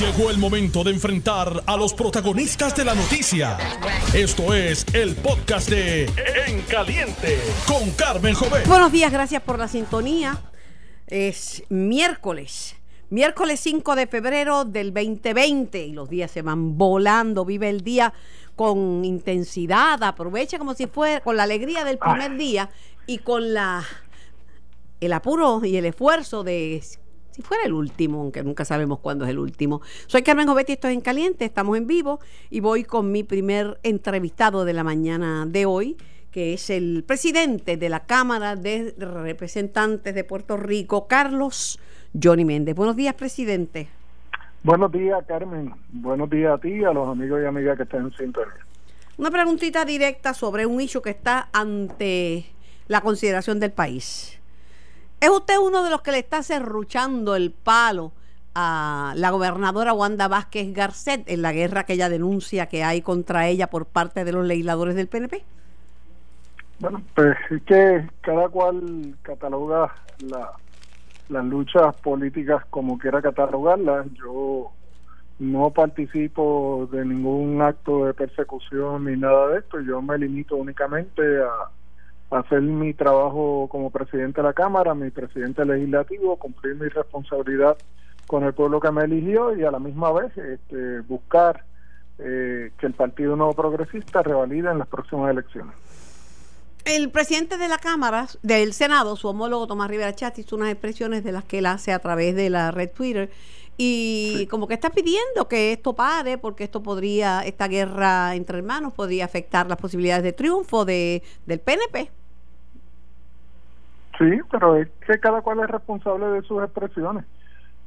Llegó el momento de enfrentar a los protagonistas de la noticia. Esto es el podcast de En Caliente con Carmen Jovet. Buenos días, gracias por la sintonía. Es miércoles, miércoles 5 de febrero del 2020 y los días se van volando. Vive el día con intensidad, aprovecha como si fuera con la alegría del primer día y con la el apuro y el esfuerzo de si fuera el último, aunque nunca sabemos cuándo es el último. Soy Carmen Jovetti, esto es En Caliente, estamos en vivo y voy con mi primer entrevistado de la mañana de hoy, que es el presidente de la Cámara de Representantes de Puerto Rico, Carlos Johnny Méndez. Buenos días, presidente. Buenos días, Carmen. Buenos días a ti y a los amigos y amigas que están en sintonía. Una preguntita directa sobre un hecho que está ante la consideración del país. ¿Es usted uno de los que le está cerruchando el palo a la gobernadora Wanda Vázquez Garcet en la guerra que ella denuncia que hay contra ella por parte de los legisladores del PNP? Bueno, pues es que cada cual cataloga la, las luchas políticas como quiera catalogarlas. Yo no participo de ningún acto de persecución ni nada de esto. Yo me limito únicamente a hacer mi trabajo como presidente de la Cámara, mi presidente legislativo, cumplir mi responsabilidad con el pueblo que me eligió y a la misma vez este, buscar eh, que el Partido Nuevo Progresista revalide en las próximas elecciones. El presidente de la Cámara, del Senado, su homólogo Tomás Rivera Chat, hizo unas expresiones de las que él hace a través de la red Twitter y como que está pidiendo que esto pare porque esto podría, esta guerra entre hermanos podría afectar las posibilidades de triunfo de, del PNP. Sí, pero es que cada cual es responsable de sus expresiones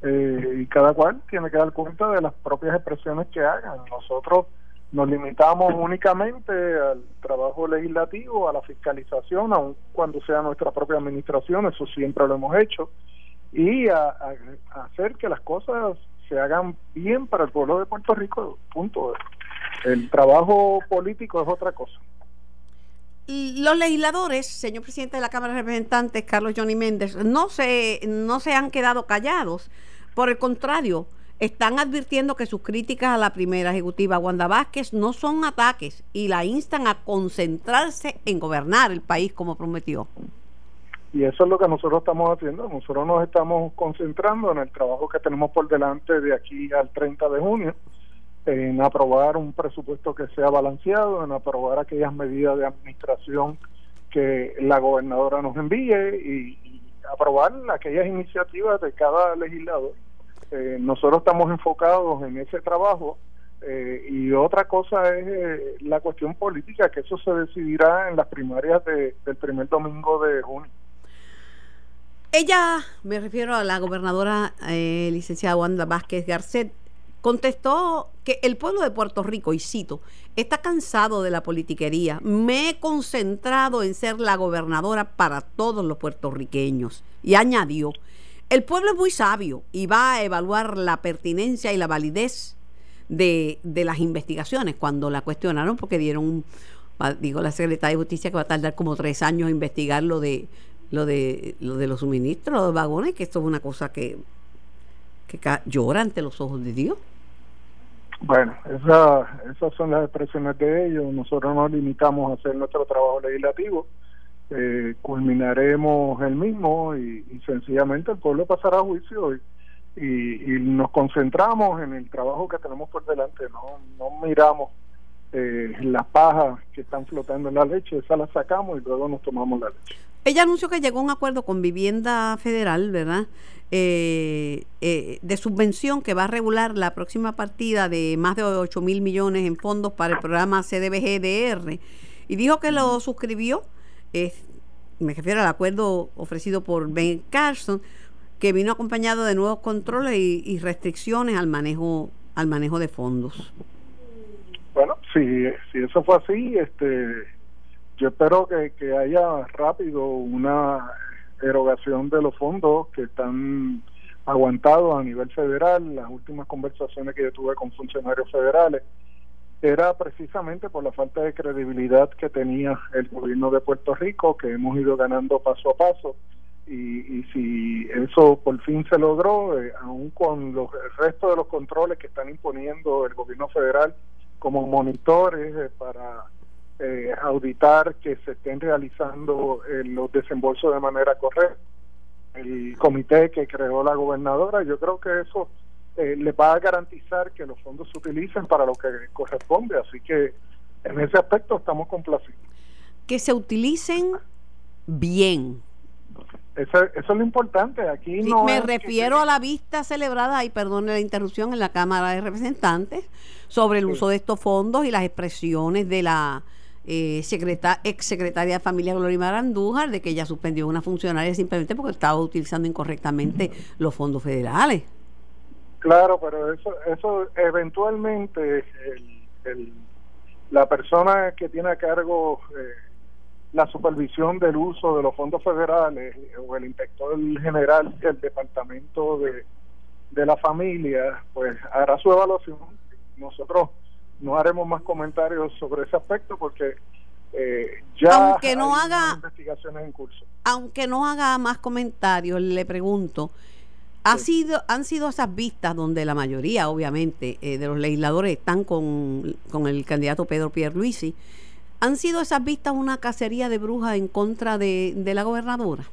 eh, y cada cual tiene que dar cuenta de las propias expresiones que hagan. Nosotros nos limitamos únicamente al trabajo legislativo, a la fiscalización, aun cuando sea nuestra propia administración, eso siempre lo hemos hecho y a, hacer que las cosas se hagan bien para el pueblo de Puerto Rico. Punto. El trabajo político es otra cosa. Los legisladores, señor presidente de la Cámara de Representantes, Carlos Johnny Méndez, no se, no se han quedado callados. Por el contrario, están advirtiendo que sus críticas a la primera ejecutiva Wanda Vázquez no son ataques y la instan a concentrarse en gobernar el país como prometió. Y eso es lo que nosotros estamos haciendo. Nosotros nos estamos concentrando en el trabajo que tenemos por delante de aquí al 30 de junio, en aprobar un presupuesto que sea balanceado, en aprobar aquellas medidas de administración que la gobernadora nos envíe y, aprobar aquellas iniciativas de cada legislador. Eh, nosotros estamos enfocados en ese trabajo eh, y otra cosa es eh, la cuestión política, que eso se decidirá en las primarias del primer domingo de junio. Ella, me refiero a la gobernadora eh, licenciada Wanda Vázquez Garcet, contestó que el pueblo de Puerto Rico, y cito, está cansado de la politiquería. Me he concentrado en ser la gobernadora para todos los puertorriqueños. Y añadió, el pueblo es muy sabio y va a evaluar la pertinencia y la validez de, de las investigaciones cuando la cuestionaron, porque dieron un, digo la secretaria de Justicia que va a tardar como tres años a investigar lo de lo de, lo de los suministros, los vagones, que esto es una cosa que, que llora ante los ojos de Dios. Bueno, esa, esas son las expresiones de ellos. Nosotros nos limitamos a hacer nuestro trabajo legislativo. Eh, culminaremos el mismo y, sencillamente el pueblo pasará a juicio y, y, nos concentramos en el trabajo que tenemos por delante. No, no miramos eh, las pajas que están flotando en la leche, esa la sacamos y luego nos tomamos la leche. Ella anunció que llegó a un acuerdo con Vivienda Federal, ¿verdad? Eh, eh, de subvención que va a regular la próxima partida de más de 8 mil millones en fondos para el programa CDBGDR. Y dijo que lo suscribió, me refiero al acuerdo ofrecido por Ben Carson, que vino acompañado de nuevos controles y, restricciones al manejo, al manejo de fondos. Bueno, si, si eso fue así, este yo espero que, que haya rápido una erogación de los fondos que están aguantados a nivel federal. Las últimas conversaciones que yo tuve con funcionarios federales era precisamente por la falta de credibilidad que tenía el gobierno de Puerto Rico, que hemos ido ganando paso a paso, y, si eso por fin se logró, eh, aún con los, el resto de los controles que están imponiendo el gobierno federal como monitores eh, para eh, auditar que se estén realizando los desembolsos de manera correcta, el comité que creó la gobernadora, yo creo que eso le va a garantizar que los fondos se utilicen para lo que corresponde, así que en ese aspecto estamos complacidos. Que se utilicen bien, eso, es lo importante. Aquí no. Me refiero a la vista celebrada, y perdone la interrupción, en la Cámara de Representantes sobre el uso de estos fondos y las expresiones de la eh, ex secretaria de Familia Gloria Andújar de que ella suspendió a una funcionaria simplemente porque estaba utilizando incorrectamente los fondos federales. Claro, pero eso, eso eventualmente el, la persona que tiene a cargo eh, la supervisión del uso de los fondos federales o el inspector general del departamento de, de la familia, pues hará su evaluación. Nosotros no haremos más comentarios sobre ese aspecto porque eh, ya aunque no haga investigaciones en curso. Aunque no haga más comentarios, le pregunto, ¿ha sido, han sido esas vistas donde la mayoría, obviamente, eh, de los legisladores están con, con el candidato Pedro Pierluisi? ¿Han sido esas vistas una cacería de brujas en contra de, la gobernadora?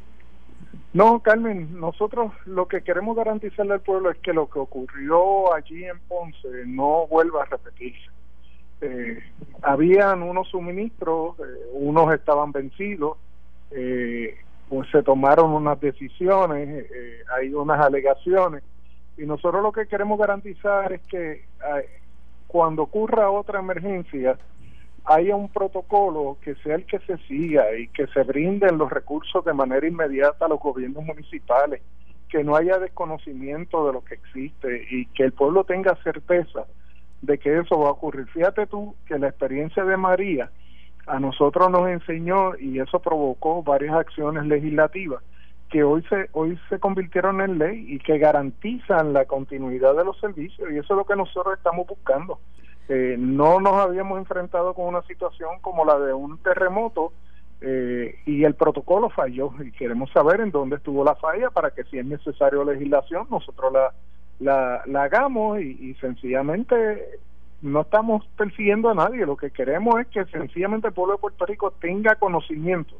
No, Carmen, nosotros lo que queremos garantizarle al pueblo es que lo que ocurrió allí en Ponce no vuelva a repetirse. Eh, habían unos suministros, eh, unos estaban vencidos, eh, pues se tomaron unas decisiones, hay unas alegaciones, y nosotros lo que queremos garantizar es que cuando ocurra otra emergencia, haya un protocolo que sea el que se siga y que se brinden los recursos de manera inmediata a los gobiernos municipales, que no haya desconocimiento de lo que existe y que el pueblo tenga certeza de que eso va a ocurrir. Fíjate tú que la experiencia de María a nosotros nos enseñó y eso provocó varias acciones legislativas que hoy se hoy se convirtieron en ley y que garantizan la continuidad de los servicios y eso es lo que nosotros estamos buscando eh, no nos habíamos enfrentado con una situación como la de un terremoto eh, y el protocolo falló y queremos saber en dónde estuvo la falla para que si es necesario legislación nosotros la, la, hagamos y, sencillamente no estamos persiguiendo a nadie, lo que queremos es que sencillamente el pueblo de Puerto Rico tenga conocimiento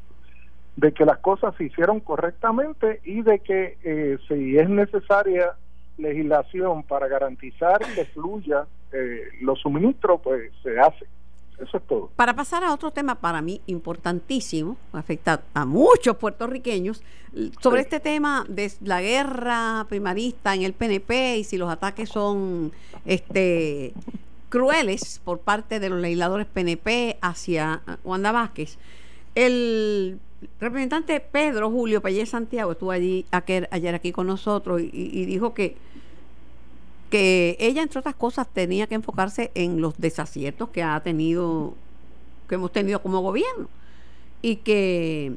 de que las cosas se hicieron correctamente y de que eh, si es necesaria legislación para garantizar que fluya eh, los suministros, pues se hace. Eso es todo. Para pasar a otro tema para mí importantísimo, afecta a muchos puertorriqueños, sobre este tema de la guerra primarista en el PNP y si los ataques son este crueles por parte de los legisladores PNP hacia Wanda Vázquez. El representante Pedro Julio Pellez Santiago estuvo allí ayer, aquí con nosotros y dijo que que ella, entre otras cosas, tenía que enfocarse en los desaciertos que ha tenido, que hemos tenido como gobierno, y que,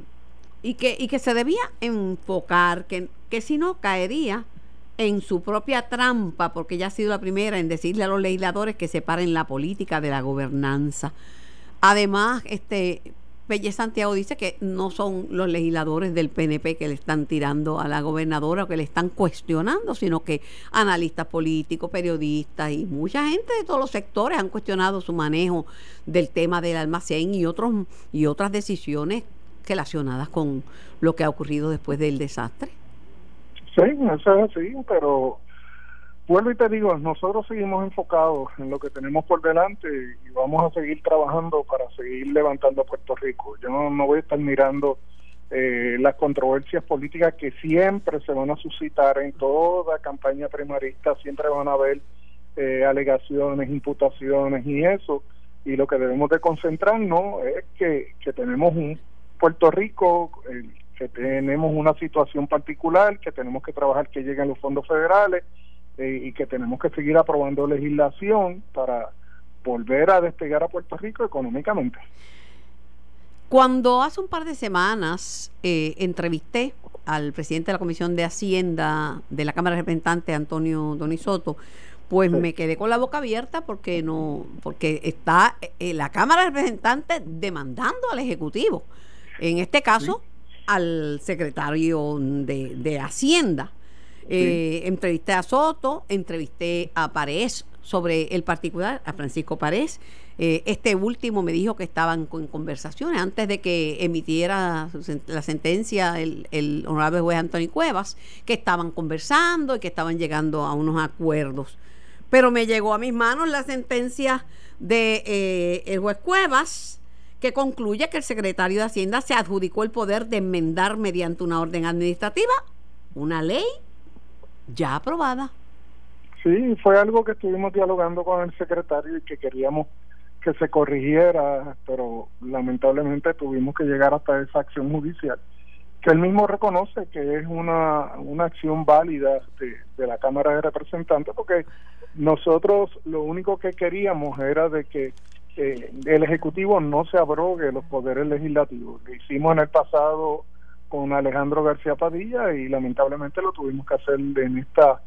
y que, y que se debía enfocar, que, que si no caería en su propia trampa, porque ella ha sido la primera en decirle a los legisladores que separen la política de la gobernanza. Además, este Pelle Santiago dice que no son los legisladores del PNP que le están tirando a la gobernadora o que le están cuestionando, sino que analistas políticos, periodistas y mucha gente de todos los sectores han cuestionado su manejo del tema del almacén y otros y otras decisiones relacionadas con lo que ha ocurrido después del desastre. Sí, eso es así, pero Vuelvo y te digo, nosotros seguimos enfocados en lo que tenemos por delante y vamos a seguir trabajando para seguir levantando a Puerto Rico. Yo no, voy a estar mirando eh, las controversias políticas que siempre se van a suscitar en toda campaña primarista, siempre van a haber eh, alegaciones, imputaciones y eso. Y lo que debemos de concentrarnos es que, que tenemos un Puerto Rico, eh, que tenemos una situación particular, que tenemos que trabajar que lleguen los fondos federales eh, y que tenemos que seguir aprobando legislación para volver a despegar a Puerto Rico económicamente. Cuando hace un par de semanas eh, entrevisté al presidente de la Comisión de Hacienda de la Cámara de Representantes, Antonio Donisoto, pues me quedé con la boca abierta porque no, porque está eh, la Cámara de Representantes demandando al Ejecutivo. En este caso, al secretario de, Hacienda. Eh, entrevisté a Soto, entrevisté a Paredes sobre el particular, a Francisco Paredes. Eh, este último me dijo que estaban con conversaciones antes de que emitiera la sentencia el, honorable juez Antonio Cuevas, que estaban conversando y que estaban llegando a unos acuerdos. Pero me llegó a mis manos la sentencia de eh, juez Cuevas que concluye que el secretario de Hacienda se adjudicó el poder de enmendar mediante una orden administrativa una ley ya aprobada. Sí, fue algo que estuvimos dialogando con el secretario y que queríamos que se corrigiera, pero lamentablemente tuvimos que llegar hasta esa acción judicial, que él mismo reconoce que es una, una acción válida de, de la Cámara de Representantes, porque nosotros lo único que queríamos era de que el Ejecutivo no se abrogue los poderes legislativos. Lo hicimos en el pasado con Alejandro García Padilla y lamentablemente lo tuvimos que hacer en esta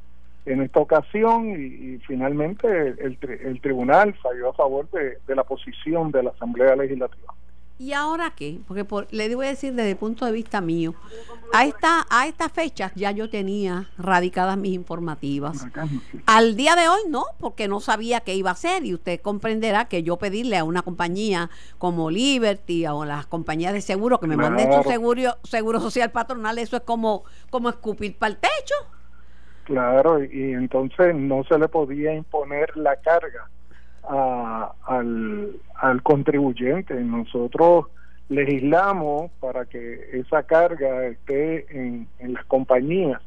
en esta ocasión y, finalmente el, el, tribunal falló a favor de, de la posición de la Asamblea Legislativa. ¿Y ahora qué? Porque le voy a decir desde el punto de vista mío, a esta a estas fechas ya yo tenía radicadas mis informativas. Al día de hoy no, porque no sabía qué iba a hacer y usted comprenderá que yo pedirle a una compañía como Liberty o las compañías de seguro que me manden su seguro seguro social patronal, eso es como como escupir para el techo. Claro, y entonces no se le podía imponer la carga al, al contribuyente. Nosotros legislamos para que esa carga esté en, en las compañías.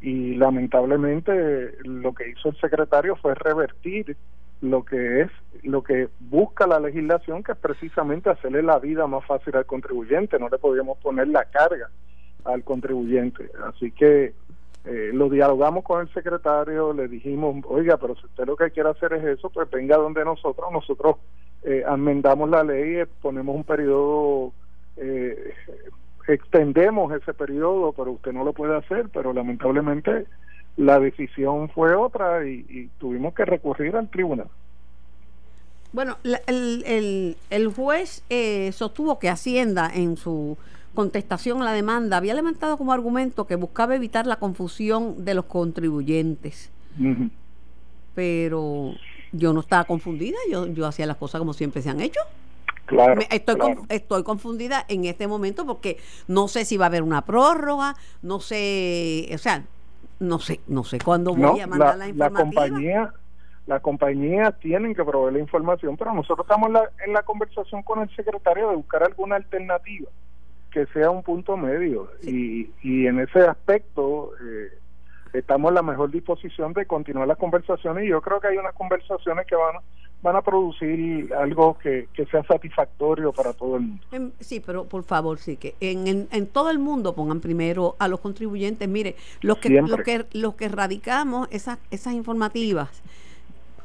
Y lamentablemente lo que hizo el secretario fue revertir lo que es lo que busca la legislación que es precisamente hacerle la vida más fácil al contribuyente. No le podíamos poner la carga al contribuyente. Así que eh, lo dialogamos con el secretario, le dijimos, oiga, pero si usted lo que quiere hacer es eso, pues venga donde nosotros, nosotros eh, amendamos la ley, eh, ponemos un periodo, eh, extendemos ese periodo, pero usted no lo puede hacer, pero lamentablemente la decisión fue otra y, tuvimos que recurrir al tribunal. Bueno, el, el, el juez sostuvo que Hacienda en su contestación a la demanda, había levantado como argumento que buscaba evitar la confusión de los contribuyentes. Pero yo no estaba confundida, yo, yo hacía las cosas como siempre se han hecho. Claro, estoy, estoy confundida en este momento porque no sé si va a haber una prórroga, no sé, o sea, no sé, no sé cuándo voy a mandar la, información. La compañía, la compañía tienen que proveer la información, pero nosotros estamos en la conversación con el secretario de buscar alguna alternativa que sea un punto medio y, y en ese aspecto eh, estamos en la mejor disposición de continuar las conversaciones y yo creo que hay unas conversaciones que van van a producir algo que, que sea satisfactorio para todo el mundo. Sí, pero por favor, sí, que en, en, todo el mundo pongan primero a los contribuyentes. Mire, los que, los que, los que radicamos esas, esas informativas,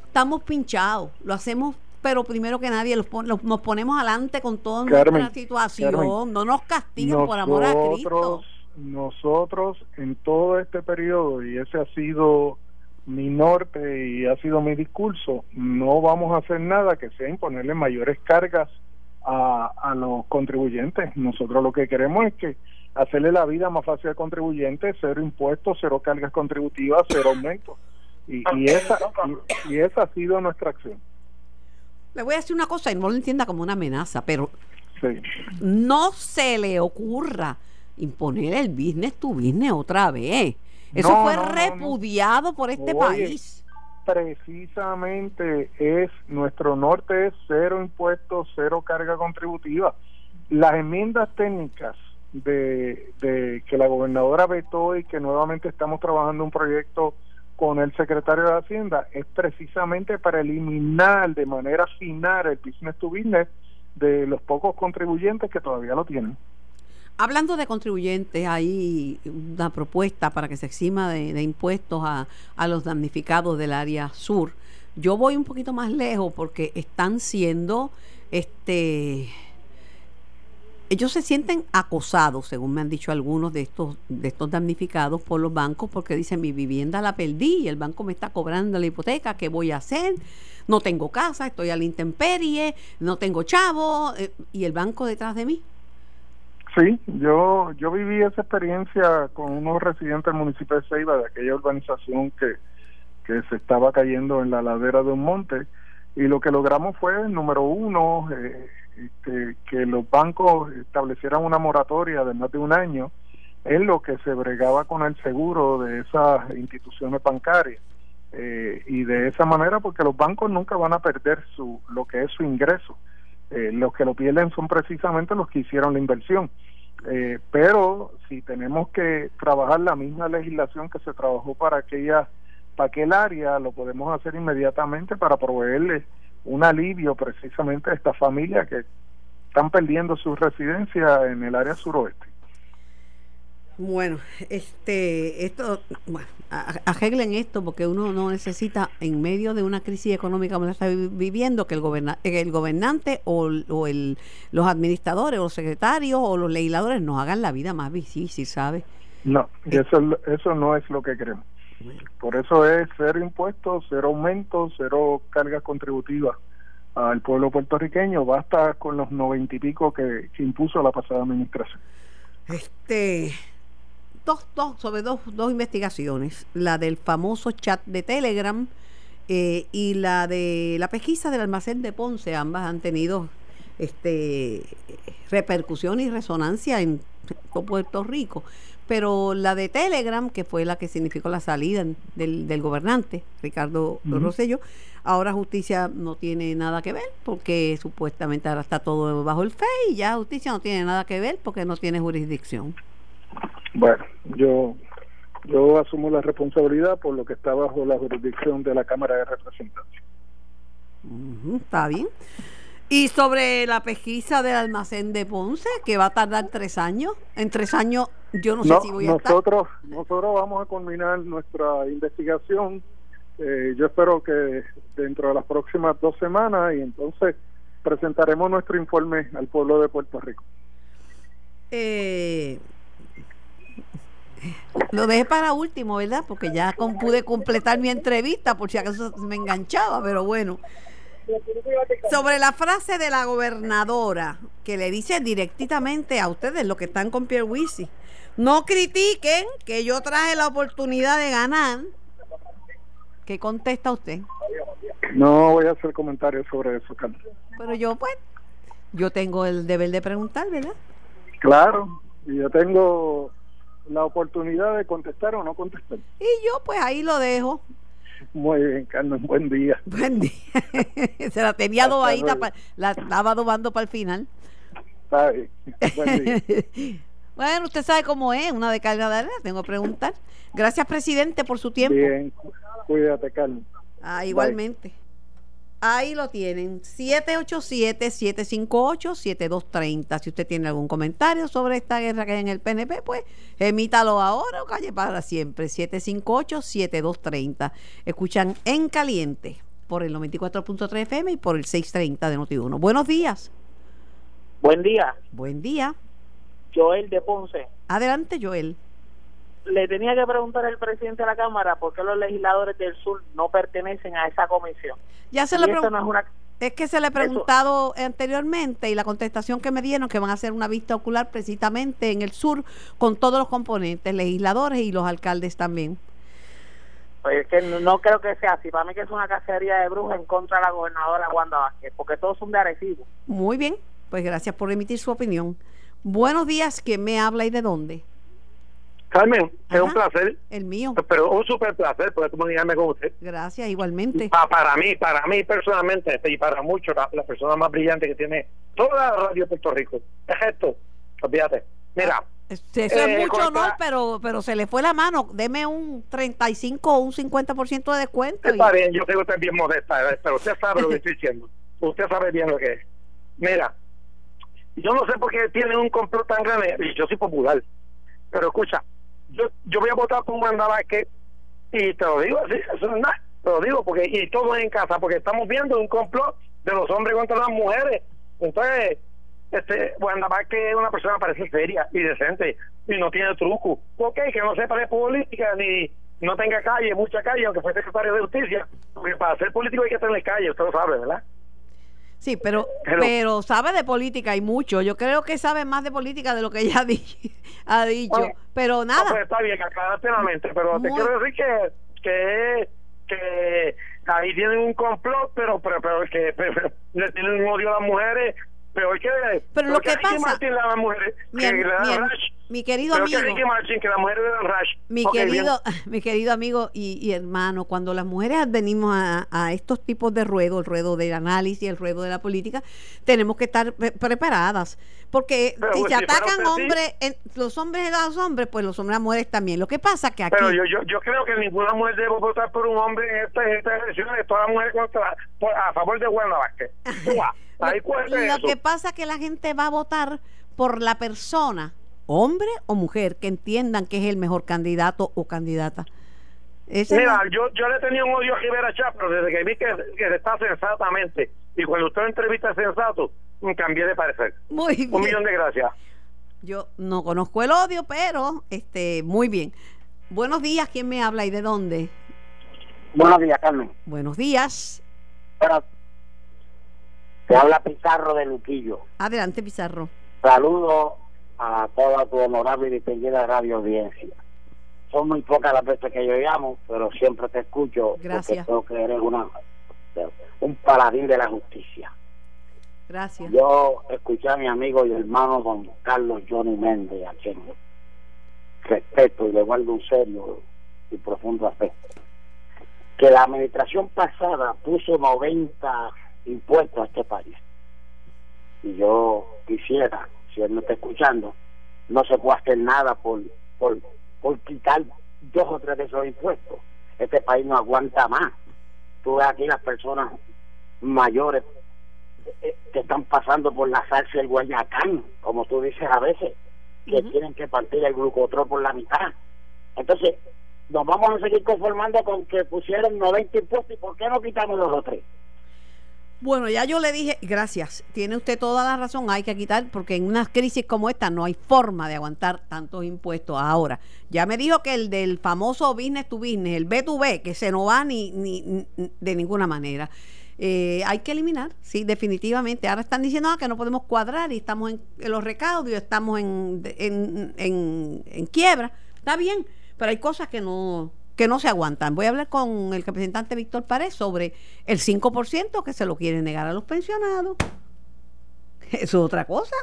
estamos pinchados, lo hacemos pero primero que nadie los, nos ponemos adelante con toda nuestra situación, no nos castiguen por amor a Cristo. Nosotros en todo este periodo, y ese ha sido mi norte y ha sido mi discurso, no vamos a hacer nada que sea imponerle mayores cargas a, a los contribuyentes. Nosotros lo que queremos es que hacerle la vida más fácil al contribuyente, cero impuestos, cero cargas contributivas, cero aumentos. Y, y, esa, y esa ha sido nuestra acción. Le voy a decir una cosa y no lo entienda como una amenaza, pero no se le ocurra imponer el business to business otra vez. Eso fue repudiado por este país. Precisamente es nuestro norte es cero impuestos, cero carga contributiva. Las enmiendas técnicas de, de que la gobernadora vetó y que nuevamente estamos trabajando un proyecto con el secretario de Hacienda es precisamente para eliminar de manera final el business to business de los pocos contribuyentes que todavía lo tienen. Hablando de contribuyentes, hay una propuesta para que se exima de, impuestos a, a, los damnificados del área sur. Yo voy un poquito más lejos porque están siendo este ellos se sienten acosados, según me han dicho algunos de estos, de estos damnificados por los bancos, porque dicen mi vivienda la perdí y el banco me está cobrando la hipoteca, ¿qué voy a hacer? No tengo casa, estoy a la intemperie, no tengo chavo, eh, y el banco detrás de mí. Sí, yo yo viví esa experiencia con unos residentes del municipio de Ceiba, de aquella urbanización que, que se estaba cayendo en la ladera de un monte, y lo que logramos fue, número uno, eh, este, que los bancos establecieran una moratoria de más de un año en lo que se bregaba con el seguro de esas instituciones bancarias. Eh, y de esa manera, porque los bancos nunca van a perder su lo que es su ingreso eh, los que lo pierden son precisamente los que hicieron la inversión. Eh, pero si tenemos que trabajar la misma legislación que se trabajó para aquella para aquel área, lo podemos hacer inmediatamente para proveerle un alivio precisamente a esta familia que están perdiendo su residencia en el área suroeste. Bueno, este, esto, bueno, arreglen esto porque uno no necesita en medio de una crisis económica como la está viviendo que el, goberna, el gobernante o, el, los administradores o los secretarios o los legisladores nos hagan la vida más difícil, ¿sabes? No, eso, eso no es lo que queremos. Por eso es cero impuestos, cero aumentos, cero cargas contributivas al pueblo puertorriqueño. Basta con los noventa y pico que, impuso la pasada administración. Este, dos, dos, sobre dos, dos investigaciones, la del famoso chat de Telegram eh, y la de la pesquisa del almacén de Ponce, ambas han tenido este repercusión y resonancia en Puerto Rico. Pero la de Telegram, que fue la que significó la salida del, del gobernante, Ricardo Rosello, ahora justicia no tiene nada que ver porque supuestamente ahora está todo bajo el FEI y ya justicia no tiene nada que ver porque no tiene jurisdicción. Bueno, yo yo asumo la responsabilidad por lo que está bajo la jurisdicción de la Cámara de Representantes. está bien. Y sobre la pesquisa del almacén de Ponce, que va a tardar tres años. En tres años yo no, sé si voy a nosotros, Nosotros vamos a culminar nuestra investigación. Eh, yo espero que dentro de las próximas dos semanas y entonces presentaremos nuestro informe al pueblo de Puerto Rico. Eh, lo dejé para último, ¿verdad? Porque ya pude completar mi entrevista por si acaso me enganchaba, pero bueno. Sobre la frase de la gobernadora que le dice directamente a ustedes, los que están con Pierre Wisi, no critiquen que yo traje la oportunidad de ganar. ¿Qué contesta usted? No voy a hacer comentarios sobre eso, Carlos. Pero yo, pues, yo tengo el deber de preguntar, ¿verdad? Claro, y yo tengo la oportunidad de contestar o no contestar. Y yo pues ahí lo dejo. Muy bien, Carmen, buen día. Buen día. Se la tenía adobadita, la estaba adobando para el final. Está bien. Buen día. bueno, usted sabe cómo es, una descarga de tengo que preguntar. Gracias, presidente, por su tiempo. Bien, cuídate, Carmen. Ah, igualmente. Ahí lo tienen, 787-758-7230. Si usted tiene algún comentario sobre esta guerra que hay en el PNP, pues emítalo ahora o calle para siempre. 758-7230. Escuchan en caliente por el 94.3 FM y por el 630 de Noti1. Buenos días. Buen día. Buen día. Joel de Ponce. Adelante, Joel le tenía que preguntar al presidente de la Cámara por qué los legisladores del sur no pertenecen a esa comisión. Ya se le es, que se le he preguntado anteriormente y la contestación que me dieron que van a hacer una vista ocular precisamente en el sur con todos los componentes, legisladores y los alcaldes también. Pues es que no, creo que sea así. Para mí que es una cacería de brujas en contra de la gobernadora Wanda Vázquez, porque todos son de Arecibo. Muy bien, pues gracias por emitir su opinión. Buenos días, ¿quién me habla y de dónde? Carmen, es un placer. El mío. Pero un súper placer poder comunicarme con usted. Gracias, igualmente. para mí, para mí personalmente, y para muchos, la, persona más brillante que tiene toda la radio de Puerto Rico. Es esto, olvídate. Mira. Eso es eh, mucho honor, pero, pero se le fue la mano. Deme un 35 o un 50% de descuento. Está bien, yo creo que usted es bien modesta, eh, pero usted sabe lo que estoy diciendo. Usted sabe bien lo que es. Mira, yo no sé por qué tienen un complot tan grande, y yo soy popular. Pero escucha, yo, yo voy a votar por un que y te lo digo así, eso es nada, te lo digo, porque y todo en casa, porque estamos viendo un complot de los hombres contra las mujeres. Entonces, este que es una persona parece seria y decente y no tiene truco. Ok, que no sepa de política ni no tenga calle, mucha calle, aunque fue secretario de justicia, porque para ser político hay que tener calle, usted lo sabe, ¿verdad? Sí, pero, Pero- pero sabe de política y mucho. Yo creo que sabe más de política de lo que ella ha di- ha dicho. Bueno, Pero No, pues nada, está bien, aclaraste la mente, pero te quiero decir que, que, que ahí tienen un complot, pero, pero, pero que pero, le tienen un odio a las mujeres, pero es que... Pero lo que pasa- Martin a las mujeres mi, que mi rash, mi querido pero que amigo, Ricky Martin, que las mujeres le dan rash. mi Ok, bien. querido, mi querido amigo y, y hermano, cuando las mujeres venimos a, a estos tipos de ruedo, el ruedo del análisis, el ruedo de la política, tenemos que estar pre- preparadas. Porque Pero, si pues, se si atacan sí. hombres, en- los hombres los hombres, pues los hombres las mujeres también. Lo que pasa que aquí... Pero yo, yo, yo creo que ninguna mujer debe votar por un hombre en estas elecciones. Todas las mujeres contra, por- a favor de Juan Vázquez. Lo, lo que pasa es que la gente va a votar por la persona, hombre o mujer, que entiendan que es el mejor candidato o candidata. Mira, yo, yo le tenía un odio a Rivera Chá, pero desde que vi que, que está sensatamente y cuando usted entrevista sensato, cambié de parecer. muy Un bien. millón de gracias. Yo no conozco el odio, pero este, muy bien. Buenos días, ¿quién me habla y de dónde? Buenos días, Carmen. Buenos días. Te habla Pizarro de Luquillo. Adelante, Pizarro. Saludo a toda tu honorable y distinguida radio audiencia. Son muy pocas las veces que yo llamo, pero siempre te escucho Gracias. porque creo que eres una, un paladín de la justicia. Gracias. Yo escuché a mi amigo y hermano don Carlos Johnny Méndez, a quien respeto y le guardo un serio y profundo afecto. Que la administración pasada puso 90 impuestos a este país. Y yo quisiera, si él no está escuchando, no se puede hacer nada por, por, por quitar dos o tres de esos impuestos. Este país no aguanta más. Tú ves aquí las personas mayores eh, que están pasando por la salsa del Guayacán, como tú dices a veces, que tienen que partir el glucotrol por la mitad. Entonces, nos vamos a seguir conformando con que pusieron 90 impuestos y ¿por qué no quitamos los otros? Bueno, ya yo le dije, gracias, tiene usted toda la razón, hay que quitar, porque en una crisis como esta no hay forma de aguantar tantos impuestos. Ahora, ya me dijo que el del famoso business to business, el B2B, que se no va ni, ni, de ninguna manera. Eh, hay que eliminar, sí, definitivamente. Ahora están diciendo ah, que no podemos cuadrar y estamos en, los recaudos estamos en, en, en quiebra. Está bien, pero hay cosas que no que no se aguantan. Voy a hablar con el representante Víctor Párez sobre el 5% que se lo quiere negar a los pensionados. Eso es otra cosa.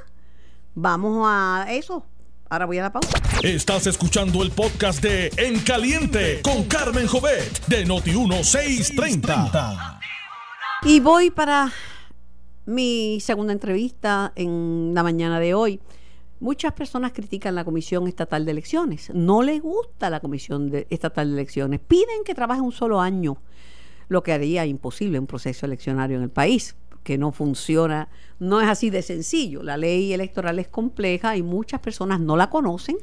Vamos a eso. Ahora voy a la pausa. Estás escuchando el podcast de En Caliente con Carmen Jovet de Noti1630. Y voy para mi segunda entrevista en la mañana de hoy. Muchas personas critican la Comisión Estatal de Elecciones. No les gusta la Comisión de- Estatal de Elecciones. Piden que trabaje un solo año, lo que haría imposible un proceso eleccionario en el país, que no funciona, no es así de sencillo. La ley electoral es compleja y muchas personas no la conocen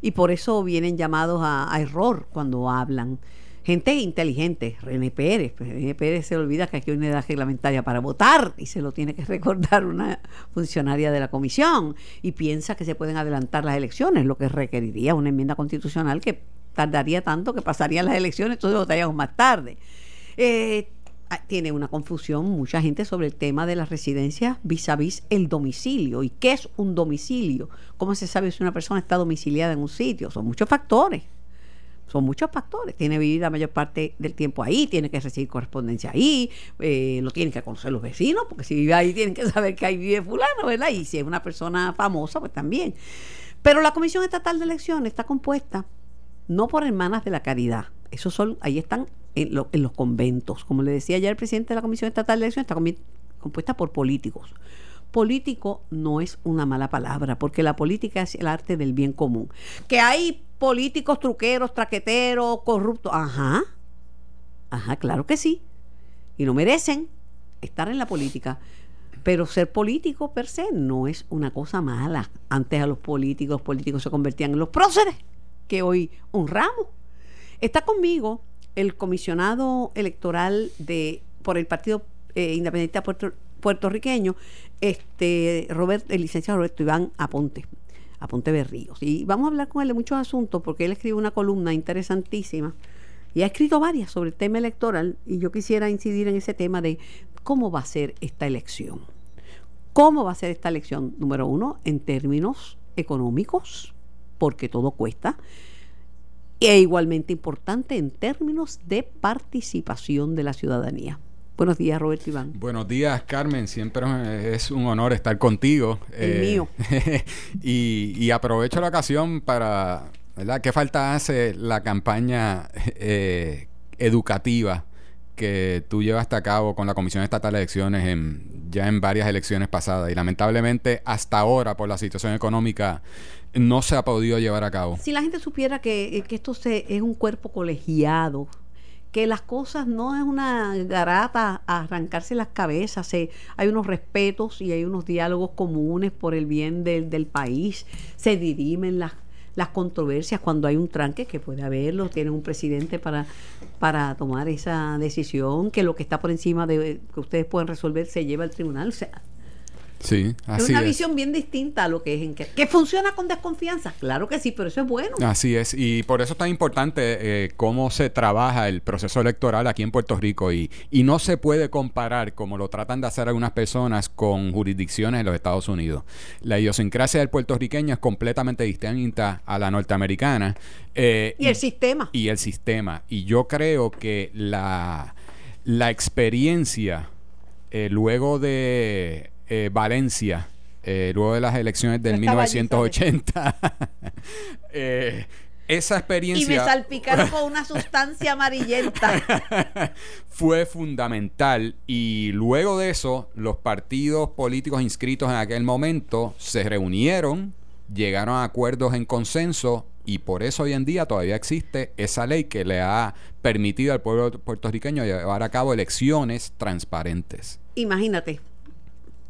y por eso vienen llamados a, a error cuando hablan. Gente inteligente, René Pérez, pues René Pérez se olvida que aquí hay una edad reglamentaria para votar y se lo tiene que recordar una funcionaria de la comisión y piensa que se pueden adelantar las elecciones, lo que requeriría una enmienda constitucional que tardaría tanto que pasarían las elecciones, entonces votaríamos más tarde. Eh, ah, tiene una confusión mucha gente sobre el tema de las residencias vis a vis el domicilio. ¿Y qué es un domicilio? ¿Cómo se sabe si una persona está domiciliada en un sitio? Son muchos factores. Son muchos factores. Tiene que vivir la mayor parte del tiempo ahí, tiene que recibir correspondencia ahí, eh, lo tienen que conocer los vecinos, porque si vive ahí tienen que saber que ahí vive fulano, ¿verdad? Y si es una persona famosa, pues también. Pero la Comisión Estatal de Elecciones está compuesta no por hermanas de la caridad. Esos son, ahí están en, lo- en los conventos. Como le decía ayer el presidente de la Comisión Estatal de Elecciones, está compuesta por políticos. Político no es una mala palabra, porque la política es el arte del bien común. Que hay políticos truqueros, traqueteros, corruptos. Ajá. Ajá, claro que sí. Y no merecen estar en la política. Pero ser político per se no es una cosa mala. Antes a los políticos, políticos se convertían en los próceres, que hoy honramos. Está conmigo el comisionado electoral de por el Partido eh, Independiente Puerto- puertorriqueño, este Robert, el licenciado Roberto Iván Aponte, Aponte Berríos. Y vamos a hablar con él de muchos asuntos, porque él escribe una columna interesantísima y ha escrito varias sobre el tema electoral y yo quisiera incidir en ese tema de cómo va a ser esta elección. ¿Cómo va a ser esta elección? Número uno, en términos económicos, porque todo cuesta, e igualmente importante en términos de participación de la ciudadanía. Buenos días, Roberto Iván. Buenos días, Carmen. Siempre es un honor estar contigo. El mío. y, y, aprovecho la ocasión para, ¿verdad? ¿Qué falta hace la campaña eh, educativa que tú llevaste a cabo con la Comisión Estatal de Elecciones en, ya en varias elecciones pasadas? Y lamentablemente hasta ahora, por la situación económica, no se ha podido llevar a cabo. Si la gente supiera que, que esto se, es un cuerpo colegiado, que las cosas no es una garata a arrancarse las cabezas, se, hay unos respetos y hay unos diálogos comunes por el bien del, del país, se dirimen las, las controversias cuando hay un tranque, que puede haberlo, tiene un presidente para, para tomar esa decisión, que lo que está por encima de que ustedes pueden resolver se lleva al tribunal. O sea, Sí, así es una visión bien distinta a lo que es en que, que funciona con desconfianza. Claro que sí, pero eso es bueno. Así es, y por eso es tan importante eh, cómo se trabaja el proceso electoral aquí en Puerto Rico y, y no se puede comparar, como lo tratan de hacer algunas personas, con jurisdicciones en los Estados Unidos. La idiosincrasia del puertorriqueño es completamente distinta a la norteamericana. Eh, y el sistema. Y el sistema. Y yo creo que la, la experiencia eh, luego de eh, Valencia, eh, luego de las elecciones del 1980. eh, esa experiencia. Y me salpicaron con una sustancia amarillenta. fue fundamental. Y luego de eso, los partidos políticos inscritos en aquel momento se reunieron, llegaron a acuerdos en consenso. Y por eso hoy en día todavía existe esa ley que le ha permitido al pueblo puertorriqueño llevar a cabo elecciones transparentes. Imagínate,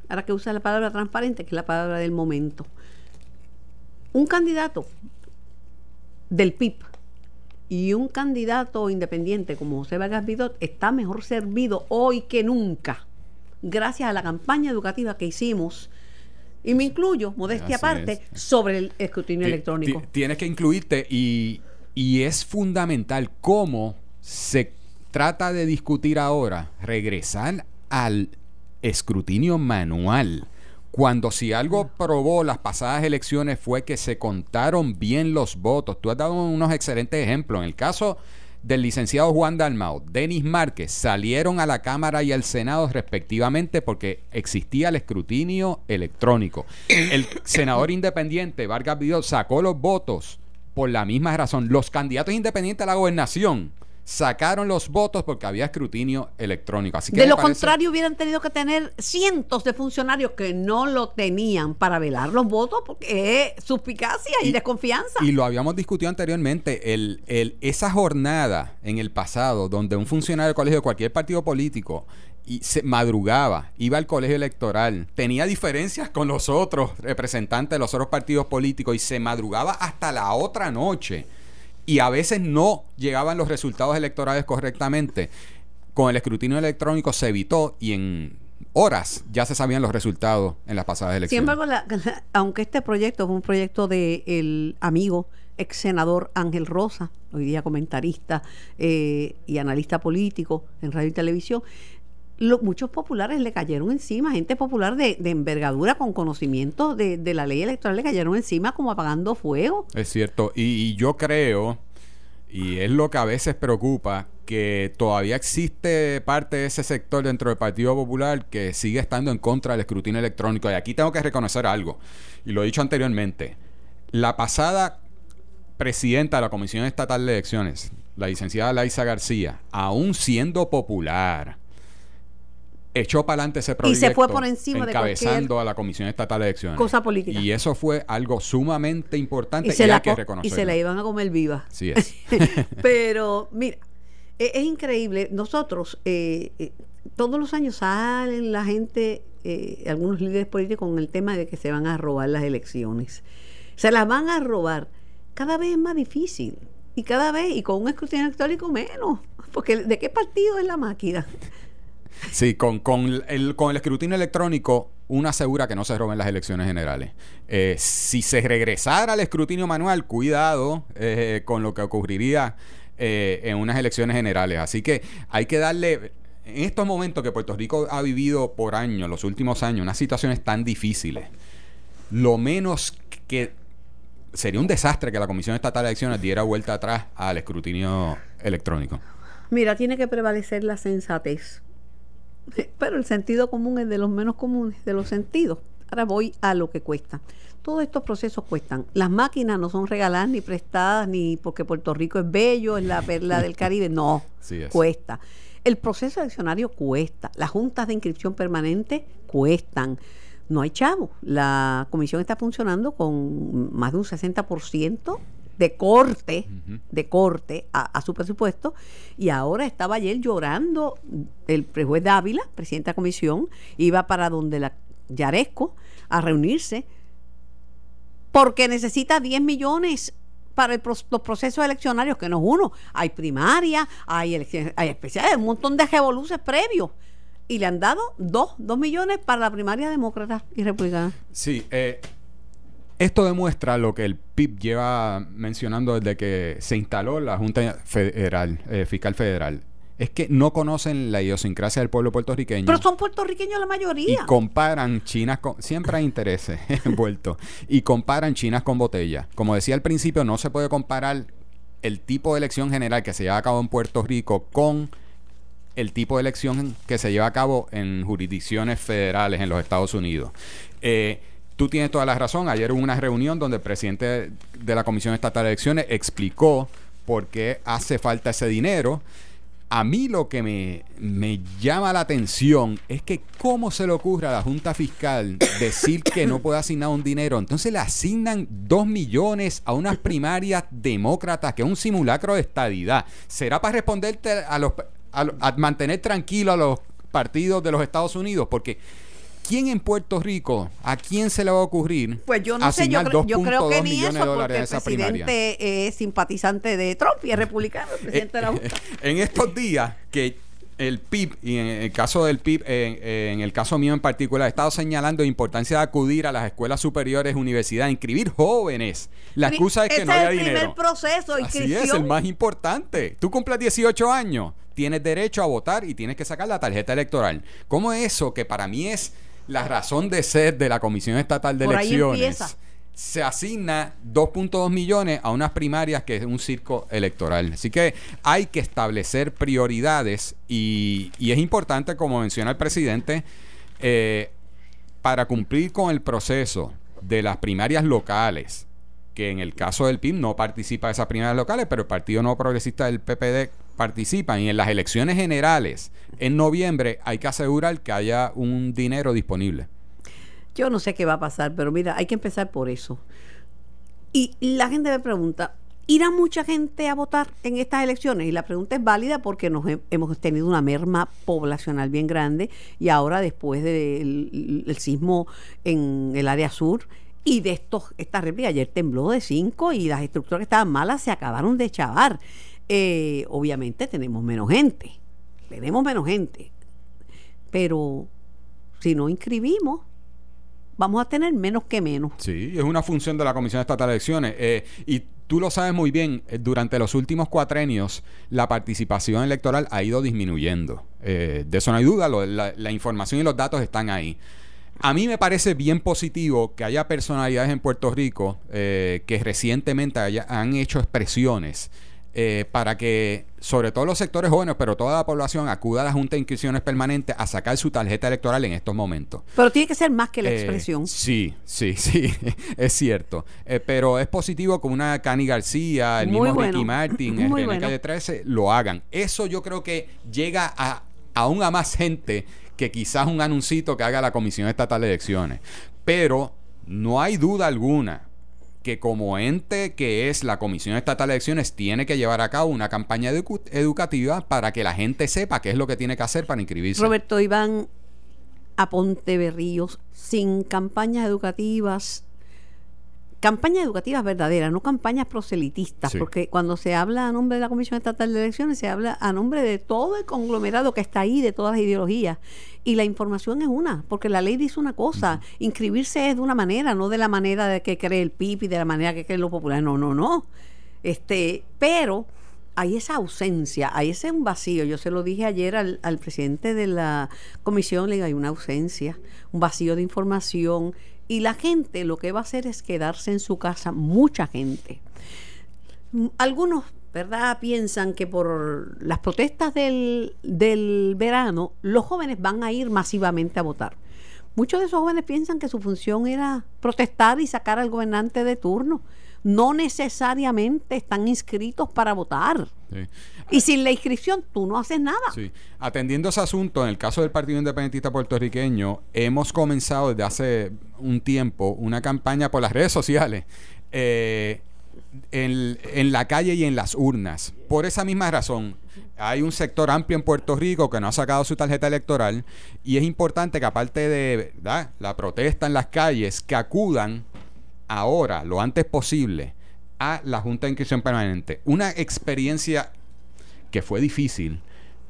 ahora que usa la palabra transparente, que es la palabra del momento. Un candidato del PIB y un candidato independiente como José Vargas Vidot está mejor servido hoy que nunca, gracias a la campaña educativa que hicimos. Y me incluyo, modestia aparte, sobre el escrutinio electrónico. Tienes que incluirte y, y es fundamental cómo se trata de discutir ahora, regresar al escrutinio manual. Cuando si algo probó las pasadas elecciones fue que se contaron bien los votos. Tú has dado unos excelentes ejemplos. En el caso del licenciado Juan Dalmau, Denis Márquez, salieron a la Cámara y al Senado respectivamente porque existía el escrutinio electrónico. El senador independiente Vargas Vidal sacó los votos por la misma razón. Los candidatos independientes a la gobernación sacaron los votos porque había escrutinio electrónico. Así que de lo parece... contrario, hubieran tenido que tener cientos de funcionarios que no lo tenían para velar los votos porque es suspicacia y, y desconfianza. Y lo habíamos discutido anteriormente, el, el, esa jornada en el pasado donde un funcionario del colegio de cualquier partido político y se madrugaba, iba al colegio electoral, tenía diferencias con los otros representantes de los otros partidos políticos y se madrugaba hasta la otra noche y a veces no llegaban los resultados electorales correctamente. Con el escrutinio electrónico se evitó y en horas ya se sabían los resultados en las pasadas elecciones. Sin embargo, aunque este proyecto fue un proyecto del de amigo ex senador Ángel Rosa, hoy día comentarista eh, y analista político en radio y televisión, lo, muchos populares le cayeron encima, gente popular de, de envergadura con conocimiento de, de, la ley electoral le cayeron encima como apagando fuego. Es cierto, y, yo creo, y es lo que a veces preocupa, que todavía existe parte de ese sector dentro del Partido Popular que sigue estando en contra del escrutinio electrónico. Y aquí tengo que reconocer algo, y lo he dicho anteriormente, la pasada presidenta de la Comisión Estatal de Elecciones, la licenciada Laisa García, aún siendo popular, echó para adelante ese proyecto y se fue por encima encabezando a la Comisión Estatal de Elecciones. Cosa política. Y eso fue algo sumamente importante y, se y la hay que reconocer. Y se la iban a comer viva. Sí es. Pero, mira, es, es increíble. Nosotros, eh, eh, todos los años salen la gente, eh, algunos líderes políticos, con el tema de que se van a robar las elecciones. Se las van a robar. Cada vez es más difícil. Y cada vez, y con un escrutinio electrónico menos. Porque ¿de qué partido es la máquina? Sí, con, el, escrutinio electrónico uno asegura que no se roben las elecciones generales. Eh, si se regresara al escrutinio manual, cuidado eh, con lo que ocurriría eh, en unas elecciones generales. Así que hay que darle en estos momentos que Puerto Rico ha vivido por años, los últimos años, unas situaciones tan difíciles, lo menos que sería un desastre que la Comisión Estatal de Elecciones diera vuelta atrás al escrutinio electrónico. Mira, tiene que prevalecer la sensatez. Pero el sentido común es de los menos comunes, de los sentidos. Ahora voy a lo que cuesta. Todos estos procesos cuestan. Las máquinas no son regaladas ni prestadas, ni porque Puerto Rico es bello, es la perla del Caribe. No, Sí cuesta. El proceso eleccionario cuesta. Las juntas de inscripción permanente cuestan. No hay chavo. La comisión está funcionando con más de un 60% de corte, de corte a, a su presupuesto. Y ahora estaba ayer llorando el juez Dávila, presidente de la comisión, iba para donde la Yaresco a reunirse porque necesita 10 millones para el los procesos eleccionarios, que no es uno. Hay primaria, hay elecciones, hay especiales, un montón de revoluciones previos. Y le han dado dos, dos millones para la primaria demócrata y republicana. Sí, eh, esto demuestra lo que el PIB lleva mencionando desde que se instaló la Junta Federal, eh, Fiscal Federal. Es que no conocen la idiosincrasia del pueblo puertorriqueño. Pero son puertorriqueños la y mayoría. comparan chinas con... Siempre hay intereses envueltos. Y comparan chinas con botellas. Como decía al principio, no se puede comparar el tipo de elección general que se lleva a cabo en Puerto Rico con el tipo de elección que se lleva a cabo en jurisdicciones federales en los Estados Unidos. Eh, tú tienes toda la razón. Ayer hubo una reunión donde el presidente de la Comisión Estatal de Elecciones explicó por qué hace falta ese dinero. A mí lo que me, me llama la atención es que cómo se le ocurre a la Junta Fiscal decir que no puede asignar un dinero. Entonces le asignan dos millones a unas primarias demócratas, que es un simulacro de estadidad. ¿Será para responderte a los a, mantener tranquilo a los partidos de los Estados Unidos? Porque ¿quién en Puerto Rico, a quién se le va a ocurrir Pues yo no sé, yo, creo- yo creo que 2.2 ni eso, porque el presidente es simpatizante de Trump y es republicano, el presidente de la Junta. en estos días que el PIB, y en el caso del PIB, en, en el caso mío en particular, he estado señalando la importancia de acudir a las escuelas superiores, universidades, inscribir jóvenes. La excusa es que ese no haya el primer dinero. proceso, Así es, el inscripción. más importante. Tú cumples 18 años, tienes derecho a votar y tienes que sacar la tarjeta electoral. ¿Cómo es eso que para mí es la razón de ser de la Comisión Estatal de Por Elecciones? Se asigna 2.2 millones a unas primarias que es un circo electoral. Así que hay que establecer prioridades y, y es importante, como menciona el presidente, eh, para cumplir con el proceso de las primarias locales, que en el caso del PIB no participa de esas primarias locales, pero el Partido No Progresista del PPD participa y en las elecciones generales en noviembre hay que asegurar que haya un dinero disponible. Yo no sé qué va a pasar, pero mira, hay que empezar por eso. Y la gente me pregunta, ¿irá mucha gente a votar en estas elecciones? Y la pregunta es válida porque nos he- hemos tenido una merma poblacional bien grande y ahora después del el sismo en el área sur y de estos esta réplica, ayer tembló de 5 y las estructuras que estaban malas se acabaron de chavar. Eh, obviamente tenemos menos gente, tenemos menos gente, pero si no inscribimos, vamos a tener menos que menos. Sí, es una función de la Comisión Estatal de Elecciones. eh, y tú lo sabes muy bien, eh, durante los últimos cuatrenios la participación electoral ha ido disminuyendo. De eso no hay duda, la, información y los datos están ahí. A mí me parece bien positivo que haya personalidades en Puerto Rico que recientemente haya- han hecho expresiones eh, para que, sobre todo los sectores jóvenes, pero toda la población acuda a la Junta de Inscripciones Permanentes a sacar su tarjeta electoral en estos momentos. Pero tiene que ser más que la Eh, expresión. Sí, sí, sí, es cierto. Eh, pero es positivo que una Cani García, el Muy mismo bueno. Ricky Martin, el René bueno. Calle 13, lo hagan. Eso yo creo que llega a aún a más gente que quizás un anuncito que haga la Comisión Estatal de Elecciones. Pero no hay duda alguna que como ente que es la Comisión Estatal de Elecciones tiene que llevar a cabo una campaña edu- educativa para que la gente sepa qué es lo que tiene que hacer para inscribirse. Roberto Iván a Ponteberríos sin campañas educativas, campañas educativas verdaderas, no campañas proselitistas, Sí. porque cuando se habla a nombre de la Comisión Estatal de Elecciones, se habla a nombre de todo el conglomerado que está ahí, de todas las ideologías. Y la información es una, porque la ley dice una cosa, inscribirse es de una manera, no de la manera de que cree el PIB y de la manera que creen los populares, no, no, no. Este, pero hay esa ausencia, hay ese vacío. Yo se lo dije ayer al, al presidente de la comisión, le digo, hay una ausencia, un vacío de información y la gente lo que va a hacer es quedarse en su casa, mucha gente. Mm, Algunos, ¿verdad?, piensan que por las protestas del, del verano los jóvenes van a ir masivamente a votar. Muchos de esos jóvenes piensan que su función era protestar y sacar al gobernante de turno. No necesariamente están inscritos para votar. Sí. Y sin la inscripción tú no haces nada. Sí. Atendiendo ese asunto, en el caso del Partido Independentista Puertorriqueño, hemos comenzado desde hace un tiempo una campaña por las redes sociales. eh, en, en la calle y en las urnas. Por esa misma razón, hay un sector amplio en Puerto Rico que no ha sacado su tarjeta electoral y es importante que aparte de ¿verdad? la protesta en las calles, que acudan ahora, lo antes posible, a la Junta de Inscripción Permanente. Una experiencia que fue difícil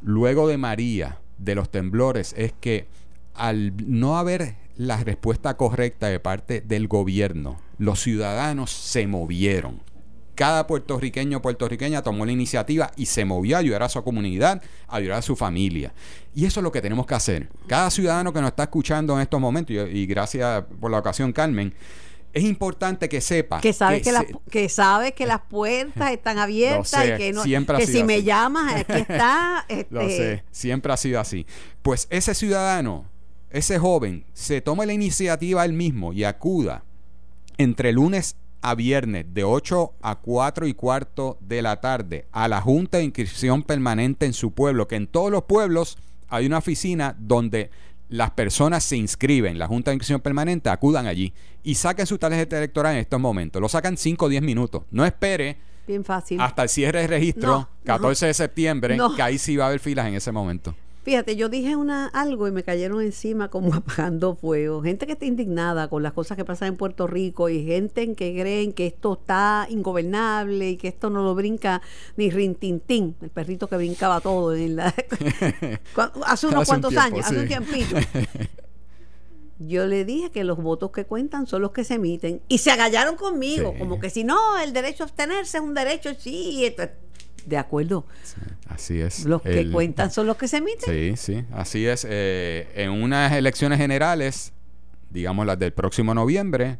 luego de María, de los temblores, es que al no haber la respuesta correcta de parte del gobierno, los ciudadanos se movieron. Cada puertorriqueño o puertorriqueña tomó la iniciativa y se movió a ayudar a su comunidad, a ayudar a su familia. Y eso es lo que tenemos que hacer. Cada ciudadano que nos está escuchando en estos momentos, y, y gracias por la ocasión, Carmen, es importante que sepa que sabe que, las se- que sabe que las puertas están abiertas sé, y que no siempre ha que si me llamas aquí está Lo este, sé, siempre ha sido así. Pues ese ciudadano, ese joven, se toma la iniciativa él mismo y acuda entre lunes a viernes de 8 a 4 y cuarto de la tarde a la Junta de Inscripción Permanente en su pueblo, que en todos los pueblos hay una oficina donde las personas se inscriben, la Junta de Inscripción Permanente, acudan allí y saquen su tarjeta electoral en estos momentos. Lo sacan 5 o 10 minutos. No espere bien fácil hasta el cierre de registro, No, no. 14 de septiembre, No. que ahí sí va a haber filas en ese momento. Fíjate yo dije una algo y me cayeron encima como apagando fuego gente que está indignada con las cosas que pasan en Puerto Rico y gente en que creen que esto está ingobernable y que esto no lo brinca ni rintintín el perrito que brincaba todo en la hace unos Hace un cuantos tiempo, años hace un tiempito Yo le dije que los votos que cuentan son los que se emiten. Y se agallaron conmigo, Sí. como que si no, el derecho a abstenerse es un derecho, sí. Esto es- De acuerdo. Así es. Los que El- cuentan son los que se emiten. Sí, sí, así es. Eh, en unas elecciones generales, digamos las del próximo noviembre,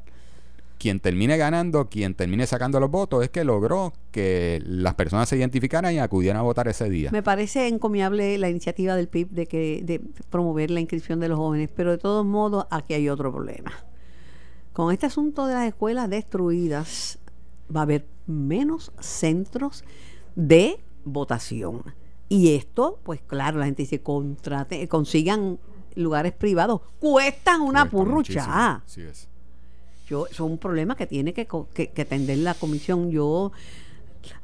quien termine ganando, quien termine sacando los votos, es que logró que las personas se identificaran y acudieran a votar ese día. Me parece encomiable la iniciativa del PIB de que de promover la inscripción de los jóvenes, pero de todos modos aquí hay otro problema. Con este asunto de las escuelas destruidas va a haber menos centros de votación. Y esto, pues claro, la gente dice, contrate, consigan lugares privados, cuestan una Cuesta purrucha. Así es. Yo, eso es un problema que tiene que, que, que atender la comisión. Yo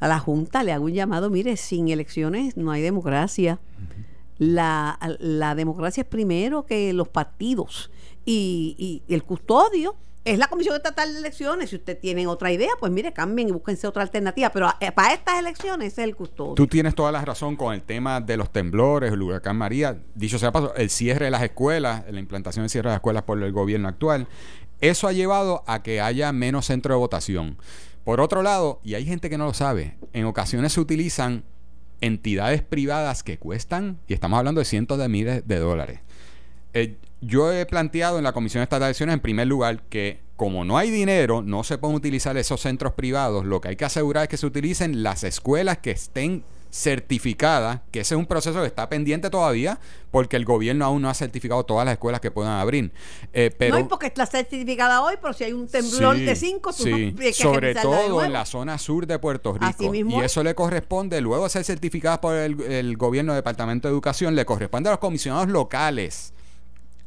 a la Junta le hago un llamado, mire, sin elecciones no hay democracia. La, la democracia es primero que los partidos y, y el custodio es la Comisión Estatal de Elecciones. Si usted tiene otra idea, pues mire, cambien y búsquense otra alternativa. Pero eh, para estas elecciones es el custodio. Tú tienes toda la razón con el tema de los temblores, el huracán María. Dicho sea el cierre de las escuelas, la implantación del cierre de las escuelas por el gobierno actual. Eso ha llevado a que haya menos centro de votación. Por otro lado, y hay gente que no lo sabe, en ocasiones se utilizan entidades privadas que cuestan, y estamos hablando de cientos de miles de dólares. Eh, yo he planteado en la Comisión Estatal de Elecciones, en primer lugar, que como no hay dinero, no se pueden utilizar esos centros privados. Lo que hay que asegurar es que se utilicen las escuelas que estén certificadas, que ese es un proceso que está pendiente todavía, porque el gobierno aún no ha certificado todas las escuelas que puedan abrir. Eh, pero, no hay porque está certificada hoy, pero si hay un temblor Sí, de 5, tú sí. no sobre de todo en la zona sur de Puerto Así Rico mismo y es. eso le corresponde luego de ser certificadas por el, el gobierno Departamento de Educación le corresponde a los comisionados locales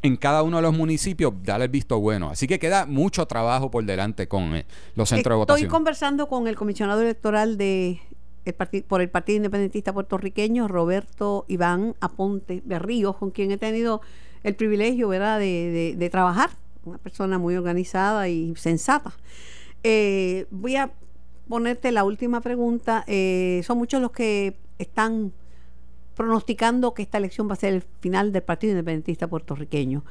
en cada uno de los municipios dar el visto bueno así que queda mucho trabajo por delante con eh, los centros de Estoy votación conversando con el comisionado electoral de el por el Partido Independentista Puertorriqueño, Roberto Iván Aponte de Ríos, con quien he tenido el privilegio ¿verdad? De, de- de trabajar. Una persona muy organizada y sensata. Eh, voy a ponerte la última pregunta. Eh, son muchos los que están pronosticando que esta elección va a ser el final del Partido Independentista Puertorriqueño.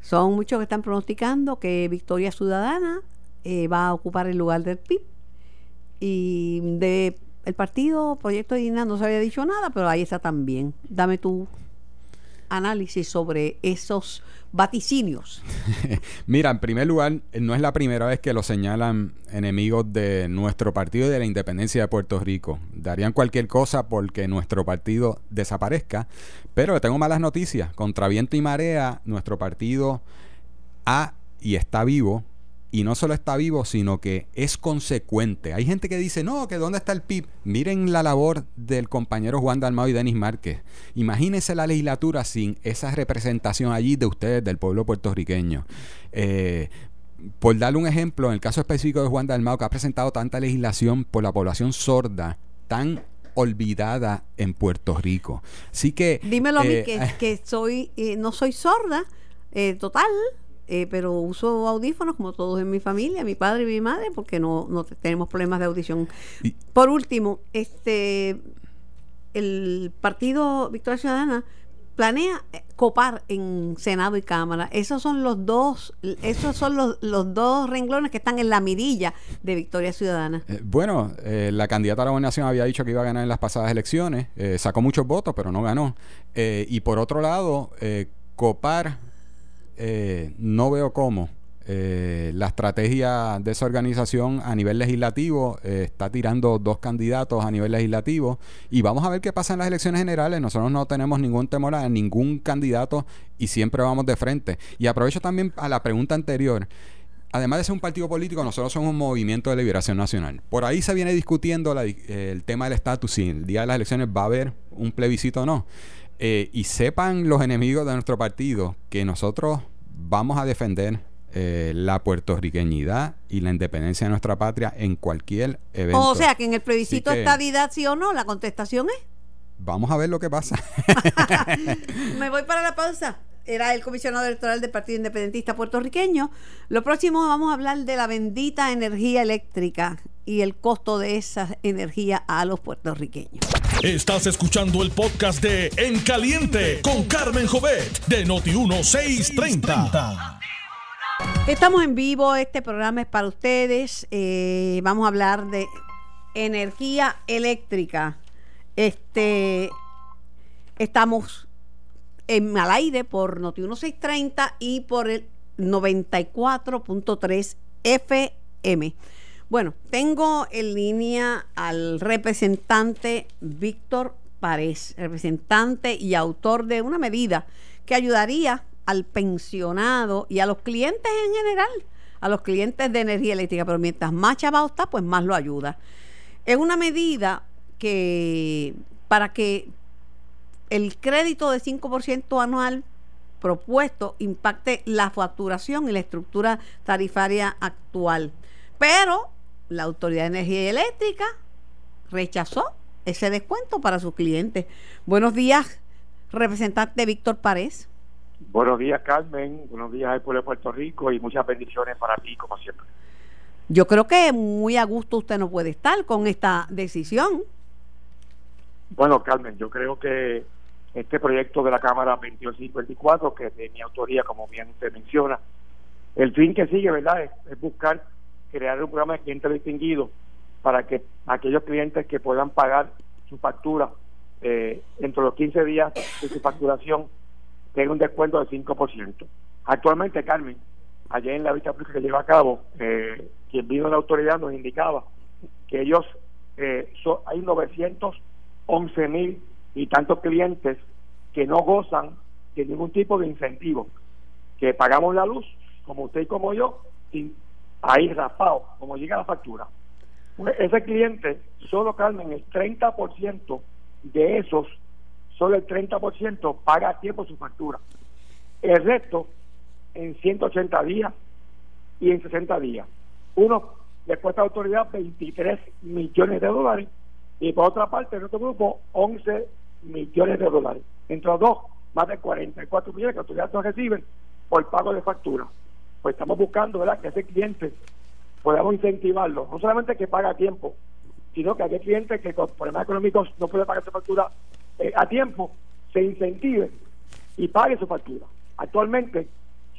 Son muchos que están pronosticando que Victoria Ciudadana eh, va a ocupar el lugar del PIB y de el partido Proyecto Digna no se había dicho nada, pero ahí está también. Dame tu análisis sobre esos vaticinios. Mira, en primer lugar, no es la primera vez que lo señalan enemigos de nuestro partido y de la independencia de Puerto Rico. Darían cualquier cosa porque nuestro partido desaparezca, pero tengo malas noticias. Contra viento y marea, nuestro partido ha y está vivo y no solo está vivo, sino que es consecuente. Hay gente que dice, no, que dónde está el PIB. Miren la labor del compañero Juan Dalmau y Denis Márquez. Imagínense la legislatura sin esa representación allí de ustedes, del pueblo puertorriqueño. Eh, por darle un ejemplo, en el caso específico de Juan Dalmau, que ha presentado tanta legislación por la población sorda, tan olvidada en Puerto Rico. Así que... Dímelo a mí eh, que, soy, eh, no soy sorda, total, eh, pero uso audífonos como todos en mi familia, mi padre y mi madre, porque no, no tenemos problemas de audición. Por último, este el partido Victoria Ciudadana planea eh, copar en Senado y Cámara. Esos son los dos, esos son los, los dos renglones que están en la mirilla de Victoria Ciudadana. Eh, bueno, la candidata a la gobernación había dicho que iba a ganar en las pasadas elecciones, sacó muchos votos, pero no ganó. y por otro lado, copar eh, no veo cómo eh, la estrategia de esa organización a nivel legislativo eh, está tirando dos candidatos a nivel legislativo y vamos a ver qué pasa en las elecciones generales. Nosotros no tenemos ningún temor a ningún candidato y siempre vamos de frente. Y aprovecho también a la pregunta anterior. Además de ser un partido político, nosotros somos un movimiento de liberación nacional. Por ahí se viene discutiendo el tema del estatus, si el día de las elecciones va a haber un plebiscito o no. Eh, y sepan los enemigos de nuestro partido que nosotros vamos a defender eh, la puertorriqueñidad y la independencia de nuestra patria en cualquier evento. O sea, que en el plebiscito estadidad sí o no, la contestación es. Vamos a ver lo que pasa. Me voy para la pausa era el comisionado electoral del Partido Independentista puertorriqueño. Lo próximo vamos a hablar de la bendita energía eléctrica y el costo de esa energía a los puertorriqueños. Estás escuchando el podcast de En Caliente con Carmen Jovet de Noti1630. Estamos en vivo, este programa es para ustedes. Eh, vamos a hablar de energía eléctrica. Este estamos en, al aire por Noti 1630 y por el 94.3 FM. Bueno, tengo en línea al representante Víctor Párez, representante y autor de una medida que ayudaría al pensionado y a los clientes en general, a los clientes de energía eléctrica, pero mientras más chavado está, pues más lo ayuda. Es una medida que para que el crédito de 5% anual propuesto impacte la facturación y la estructura tarifaria actual. Pero la Autoridad de Energía Eléctrica rechazó ese descuento para sus clientes. Buenos días, representante Víctor Párez. Buenos días, Carmen. Buenos días al pueblo de Puerto Rico y muchas bendiciones para ti, como siempre. Yo creo que muy a gusto usted no puede estar con esta decisión. Bueno, Carmen, yo creo que este proyecto de la Cámara 2254, que es de mi autoría, como bien usted menciona, el fin que sigue, ¿verdad?, es, buscar crear un programa de clientes distinguidos para que aquellos clientes que puedan pagar su factura eh, entre los 15 días de su facturación tengan un descuento del 5%. Actualmente, Carmen, ayer en la vista pública que lleva a cabo, eh, quien vino la autoridad nos indicaba que ellos, eh, hay 911 mil y tantos clientes que no gozan de ningún tipo de incentivo, que pagamos la luz, como usted y como yo, sin ahí raspado, como llega la factura. Pues ese cliente, solo Carmen, el 30% de esos, solo el 30% paga a tiempo su factura. El resto, en 180 días y en 60 días. Uno le cuesta a la autoridad 23 millones de dólares y por otra parte, en otro grupo, 11 millones de dólares. Entre los dos, más de 44 millones que los estudiantes reciben por pago de factura. Pues estamos buscando ¿verdad? que ese cliente podamos incentivarlo, no solamente que paga a tiempo, sino que aquel cliente que con problemas económicos no puede pagar su factura eh, a tiempo, se incentive y pague su factura. Actualmente,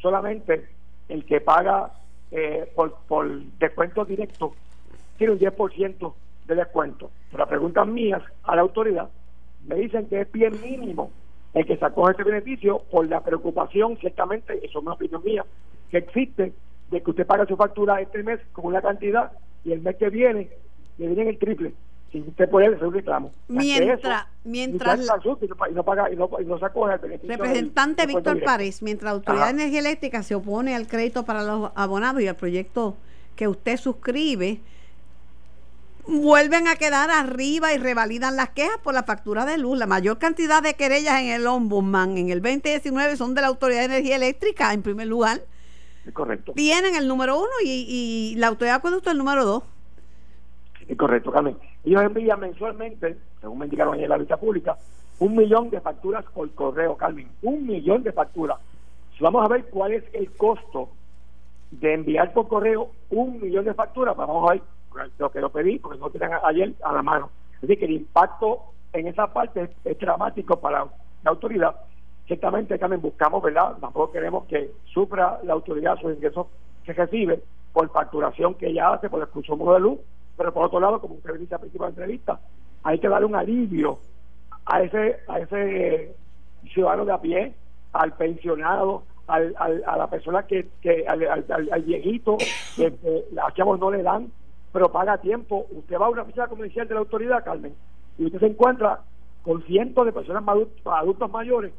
solamente el que paga eh, por, por descuento directo tiene un 10% de descuento. Pero las preguntas mías a la autoridad me dicen que es bien mínimo el que sacó este beneficio por la preocupación, ciertamente, eso es una opinión mía, que existe de que usted paga su factura este mes con una cantidad y el mes que viene le viene el triple. Si usted puede hacer un reclamo. Mientras, mientras y no, paga y no, y no se acoge el beneficio. Representante Víctor Párez, mientras la Autoridad de Energía Eléctrica se opone al crédito para los abonados y al proyecto que usted suscribe, vuelven a quedar arriba y revalidan las quejas por la factura de luz. La mayor cantidad de querellas en el Ombudsman en el 2019 son de la Autoridad de Energía Eléctrica, en primer lugar. Es correcto. Tienen el número uno y, la Autoridad de Acueducto el número dos. Es correcto, Carmen. Ellos envían mensualmente, según me indicaron en la vista pública, un millón de facturas por correo, Carmen. Un millón de facturas. Vamos a ver cuál es el costo de enviar por correo un millón de facturas, vamos a ver lo que lo pedí, porque no tenían ayer a la mano. Decir, que el impacto en esa parte es, dramático para la autoridad. Ciertamente también buscamos, ¿verdad? Tampoco queremos que sufra la autoridad sus ingresos que recibe por facturación que ella hace por el consumo de luz, pero por otro lado, como usted dice al principio de la entrevista, hay que darle un alivio a ese, a ese ciudadano de a pie, al pensionado, al, a la persona que, que al, al, viejito que, que chavos no le dan pero paga tiempo. Usted va a una oficina comercial de la autoridad, Carmen, y usted se encuentra con cientos de personas adultos, mayores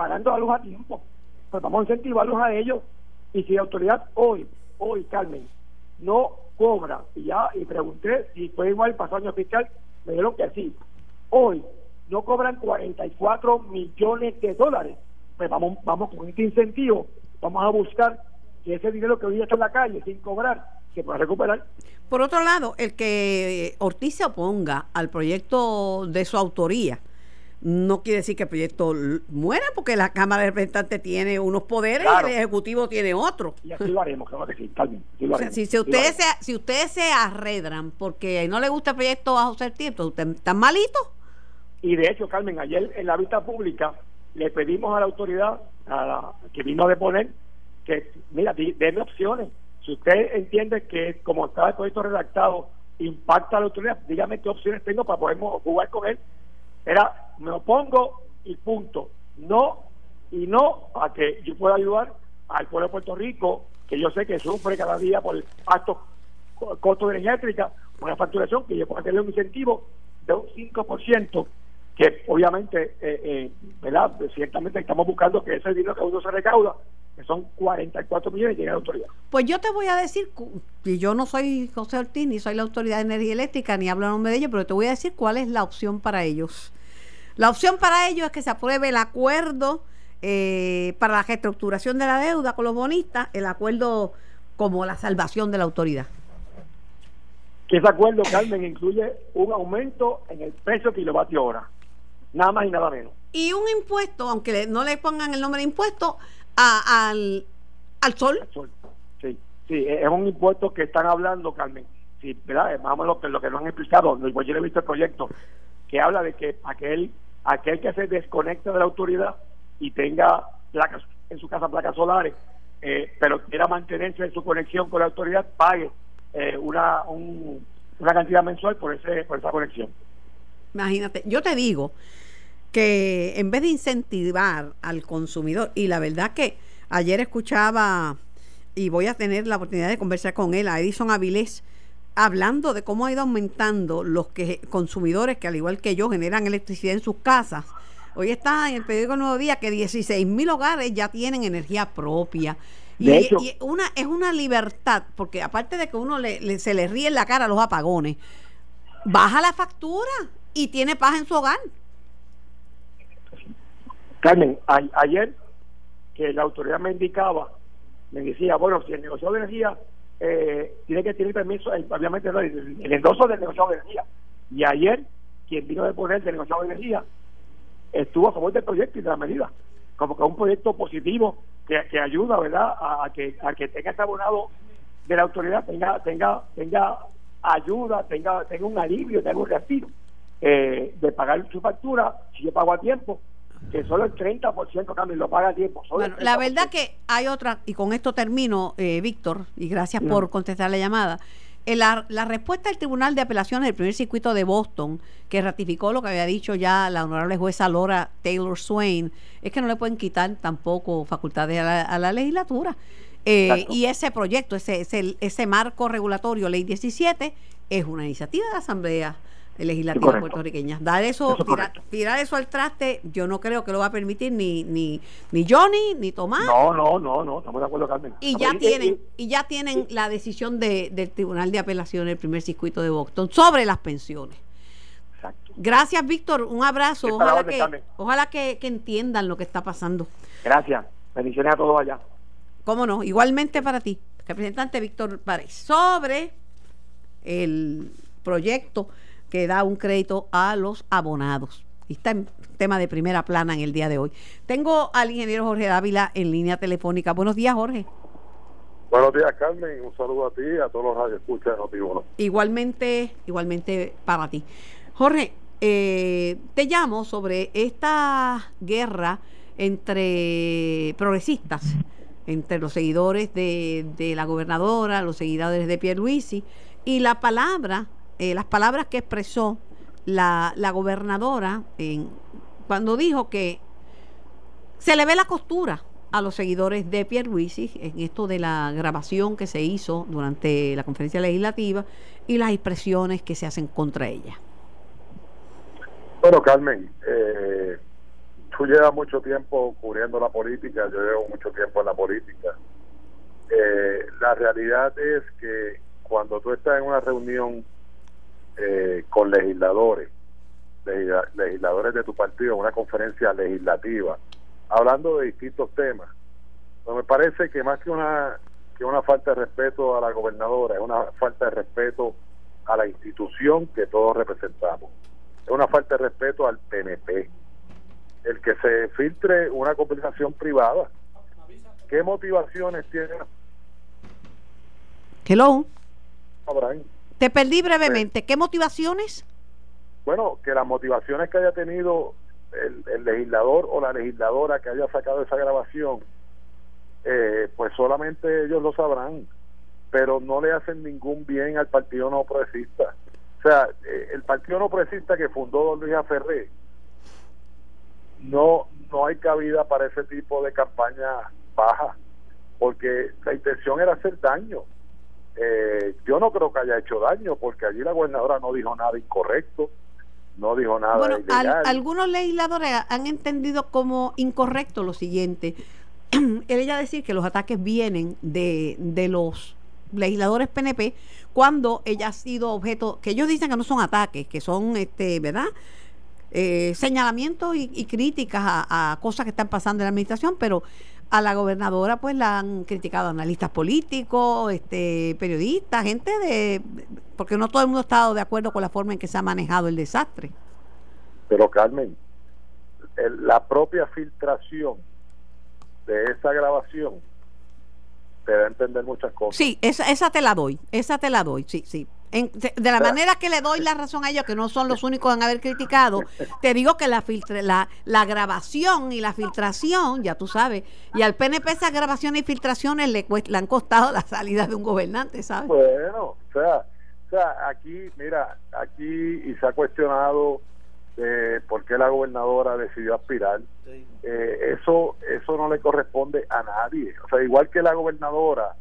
pagando la luz a tiempo. Pues vamos a incentivarlos a ellos. Y si la autoridad hoy, hoy, Carmen, no cobra, y ya, y pregunté si fue igual el pasado año fiscal, me dijeron que sí. Hoy no cobran 44 millones de dólares. Pues vamos, vamos con este incentivo, vamos a buscar que ese dinero que hoy está en la calle sin cobrar se pueda recuperar. Por otro lado, el que Ortiz se oponga al proyecto de su autoría, no quiere decir que el proyecto muera, porque la Cámara de Representantes tiene unos poderes y el Ejecutivo tiene otros. Y así lo haremos, claro que sí, si, ustedes se, si ustedes se arredran porque no le gusta el proyecto a José Tiempo, ¿usted tan malito? Y de hecho, Carmen, ayer en la vista pública le pedimos a la autoridad a la, que vino a deponer que, mira, denme opciones si usted entiende que como está el proyecto redactado impacta a la autoridad, dígame qué opciones tengo para poder jugar con él. Era, me opongo y punto. No y no a que yo pueda ayudar al pueblo de Puerto Rico, que yo sé que sufre cada día por altos costos de energética, una facturación que yo pueda tener un incentivo de un 5%, que obviamente, eh, eh, ¿verdad? Ciertamente estamos buscando que ese dinero que uno se recauda que son 44 millones, llegue a la autoridad. Pues yo te voy a decir, y yo no soy José Ortiz, ni soy la Autoridad de Energía Eléctrica, ni hablo en nombre de ellos, pero te voy a decir cuál es la opción para ellos. La opción para ellos es que se apruebe el acuerdo eh, para la reestructuración de la deuda con los bonistas, el acuerdo como la salvación de la autoridad. Que ese acuerdo, Carmen, incluye un aumento en el precio kilovatio hora, nada más y nada menos. Y un impuesto, aunque no le pongan el nombre de impuesto, al, al sol. Sí, sí, es un impuesto que están hablando, Carmen. Sí, ¿verdad? Vamos lo que, lo que nos han explicado. Yo he visto el proyecto que habla de que aquel, aquel que se desconecte de la autoridad y tenga placas en su casa, placas solares, eh, pero quiera mantenerse en su conexión con la autoridad, pague eh, una, una cantidad mensual por, ese, por esa conexión. Imagínate, yo te digo que en vez de incentivar al consumidor, y la verdad que ayer escuchaba y voy a tener la oportunidad de conversar con él, a Edison Avilés, hablando de cómo ha ido aumentando los que consumidores que al igual que yo generan electricidad en sus casas. Hoy está en el periódico Nuevo Día que 16 mil hogares ya tienen energía propia. y, una, es una libertad, porque aparte de que uno le, se le ríe en la cara a los apagones, baja la factura y tiene paz en su hogar. Carmen, ayer que la autoridad me indicaba, me decía, bueno, si el negocio de energía eh, tiene que tener permiso, obviamente el, endoso del negocio de energía. Y ayer, quien vino de poner del negocio de energía, estuvo a favor del proyecto y de la medida. Como que un proyecto positivo que, que ayuda, ¿verdad?, a, que, a que tenga este abonado de la autoridad, tenga, tenga, tenga ayuda, tenga, tenga un alivio, tenga un respiro eh, de pagar su factura, si yo pago a tiempo, que solo el 30% cambio lo paga a tiempo. la verdad que hay otra, y con esto termino, eh, Víctor, y gracias por contestar la llamada, Eh, la, la, respuesta del Tribunal de Apelaciones del primer circuito de Boston, que ratificó lo que había dicho ya la honorable jueza Laura Taylor Swain, es que no le pueden quitar tampoco facultades a la, legislatura. Eh, y ese proyecto, ese, ese, ese marco regulatorio, Ley 17, es una iniciativa de la Asamblea legislativa puertorriqueña. Dar eso, tirar, eso al traste, yo no creo que lo va a permitir ni ni, ni Johnny ni Tomás. No, no, no, no, estamos de acuerdo, Carmen. Y ya tienen y, ya tienen la decisión de, del Tribunal de Apelación del primer circuito de Boston sobre las pensiones. Exacto. Gracias, Víctor. Un abrazo. Ojalá, que, ojalá que, entiendan lo que está pasando. Gracias. Bendiciones a todos allá. Cómo no, igualmente para ti, representante Víctor Párez, sobre el proyecto que da un crédito a los abonados. Y está en tema de primera plana en el día de hoy. Tengo al ingeniero Jorge Dávila en línea telefónica. Buenos días, Jorge. Buenos días, Carmen. Un saludo a ti y a todos los que escuchan Noti1. Igualmente, igualmente para ti. Jorge, eh, te llamo sobre esta guerra entre progresistas, entre los seguidores de, de la gobernadora, los seguidores de Pierluisi, y la palabra eh, las palabras que expresó la, gobernadora en, cuando dijo que se le ve la costura a los seguidores de Pierre Pierluisi en esto de la grabación que se hizo durante la conferencia legislativa y las expresiones que se hacen contra ella. Bueno, Carmen, eh, tú llevas mucho tiempo cubriendo la política, yo llevo mucho tiempo en la política. Eh, la realidad es que cuando tú estás en una reunión eh, con legisladores, legisladores de tu partido en una conferencia legislativa, hablando de distintos temas. Pues me parece que más que una que una falta de respeto a la gobernadora, es una falta de respeto a la institución que todos representamos. Es una falta de respeto al PNP. El que se filtre una conversación privada. ¿Qué motivaciones tiene? Hello. Te perdí brevemente. ¿Qué motivaciones? Bueno, que las motivaciones que haya tenido el, legislador o la legisladora que haya sacado esa grabación, eh, pues solamente ellos lo sabrán, pero no le hacen ningún bien al Partido No Progresista. O sea, eh, el Partido No Progresista que fundó don Luis Aferré, no, no hay cabida para ese tipo de campaña baja, porque la intención era hacer daño eh, yo no creo que haya hecho daño porque allí la gobernadora no dijo nada incorrecto, no dijo nada bueno, algunos legisladores han entendido como incorrecto lo siguiente. Ella decir que los ataques vienen de, de los legisladores PNP cuando ella ha sido objeto, que ellos dicen que no son ataques, que son, este, ¿verdad? Eh, señalamientos y, críticas a, cosas que están pasando en la administración, pero a la gobernadora pues la han criticado analistas políticos, este, periodistas, gente de... porque no todo el mundo ha estado de acuerdo con la forma en que se ha manejado el desastre. Pero Carmen, la propia filtración de esa grabación te da a entender muchas cosas. Sí, esa, esa te la doy, esa te la doy, sí, sí de, la manera que le doy la razón a ellos, que no son los únicos en haber criticado, te digo que la, la, la grabación y la filtración, ya tú sabes, y al PNP esas grabaciones y filtraciones le, le han costado la salida de un gobernante, ¿sabes? Bueno, o sea, o sea aquí, mira, aquí y se ha cuestionado eh, por qué la gobernadora decidió aspirar. Eh, eso, eso no le corresponde a nadie. O sea, igual que la gobernadora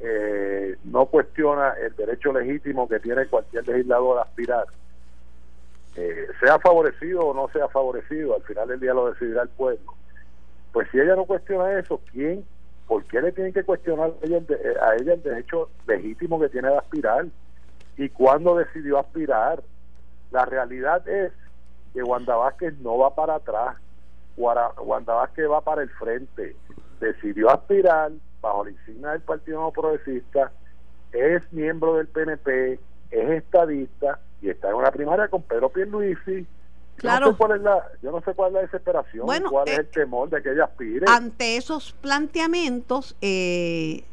eh, no cuestiona el derecho legítimo que tiene cualquier legislador a aspirar, eh, sea favorecido o no sea favorecido, al final del día lo decidirá el pueblo. Pues si ella no cuestiona eso, ¿quién? ¿Por qué le tienen que cuestionar a ella, eh, a ella el derecho legítimo que tiene de aspirar? ¿Y cuándo decidió aspirar? La realidad es que Wanda Vázquez no va para atrás, Wanda Vázquez va para el frente. Decidió aspirar, bajo la insignia del Partido No Progresista, es miembro del PNP, es estadista y está en una primaria con Pedro Pierluisi. Claro. Yo no sé cuál es la, yo no sé cuál es la desesperación, cuál es eh, el temor de que ella aspire. Ante esos planteamientos, eh,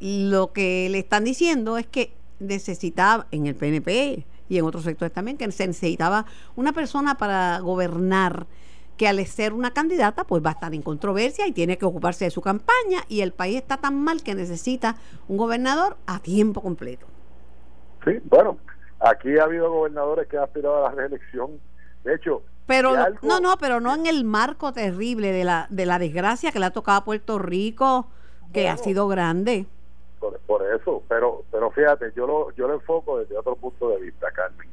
lo que le están diciendo es que necesitaba en el PNP y en otros sectores también que se necesitaba una persona para gobernar que al ser una candidata pues va a estar en controversia y tiene que ocuparse de su campaña y el país está tan mal que necesita un gobernador a tiempo completo. Sí, bueno, aquí ha habido gobernadores que han aspirado a la reelección. De hecho, pero algo- no, no, pero no en el marco terrible de la de la desgracia que le ha tocado a Puerto Rico, que ha sido grande. por, por eso, pero pero fíjate, yo lo yo lo enfoco desde otro punto de vista, Carmen.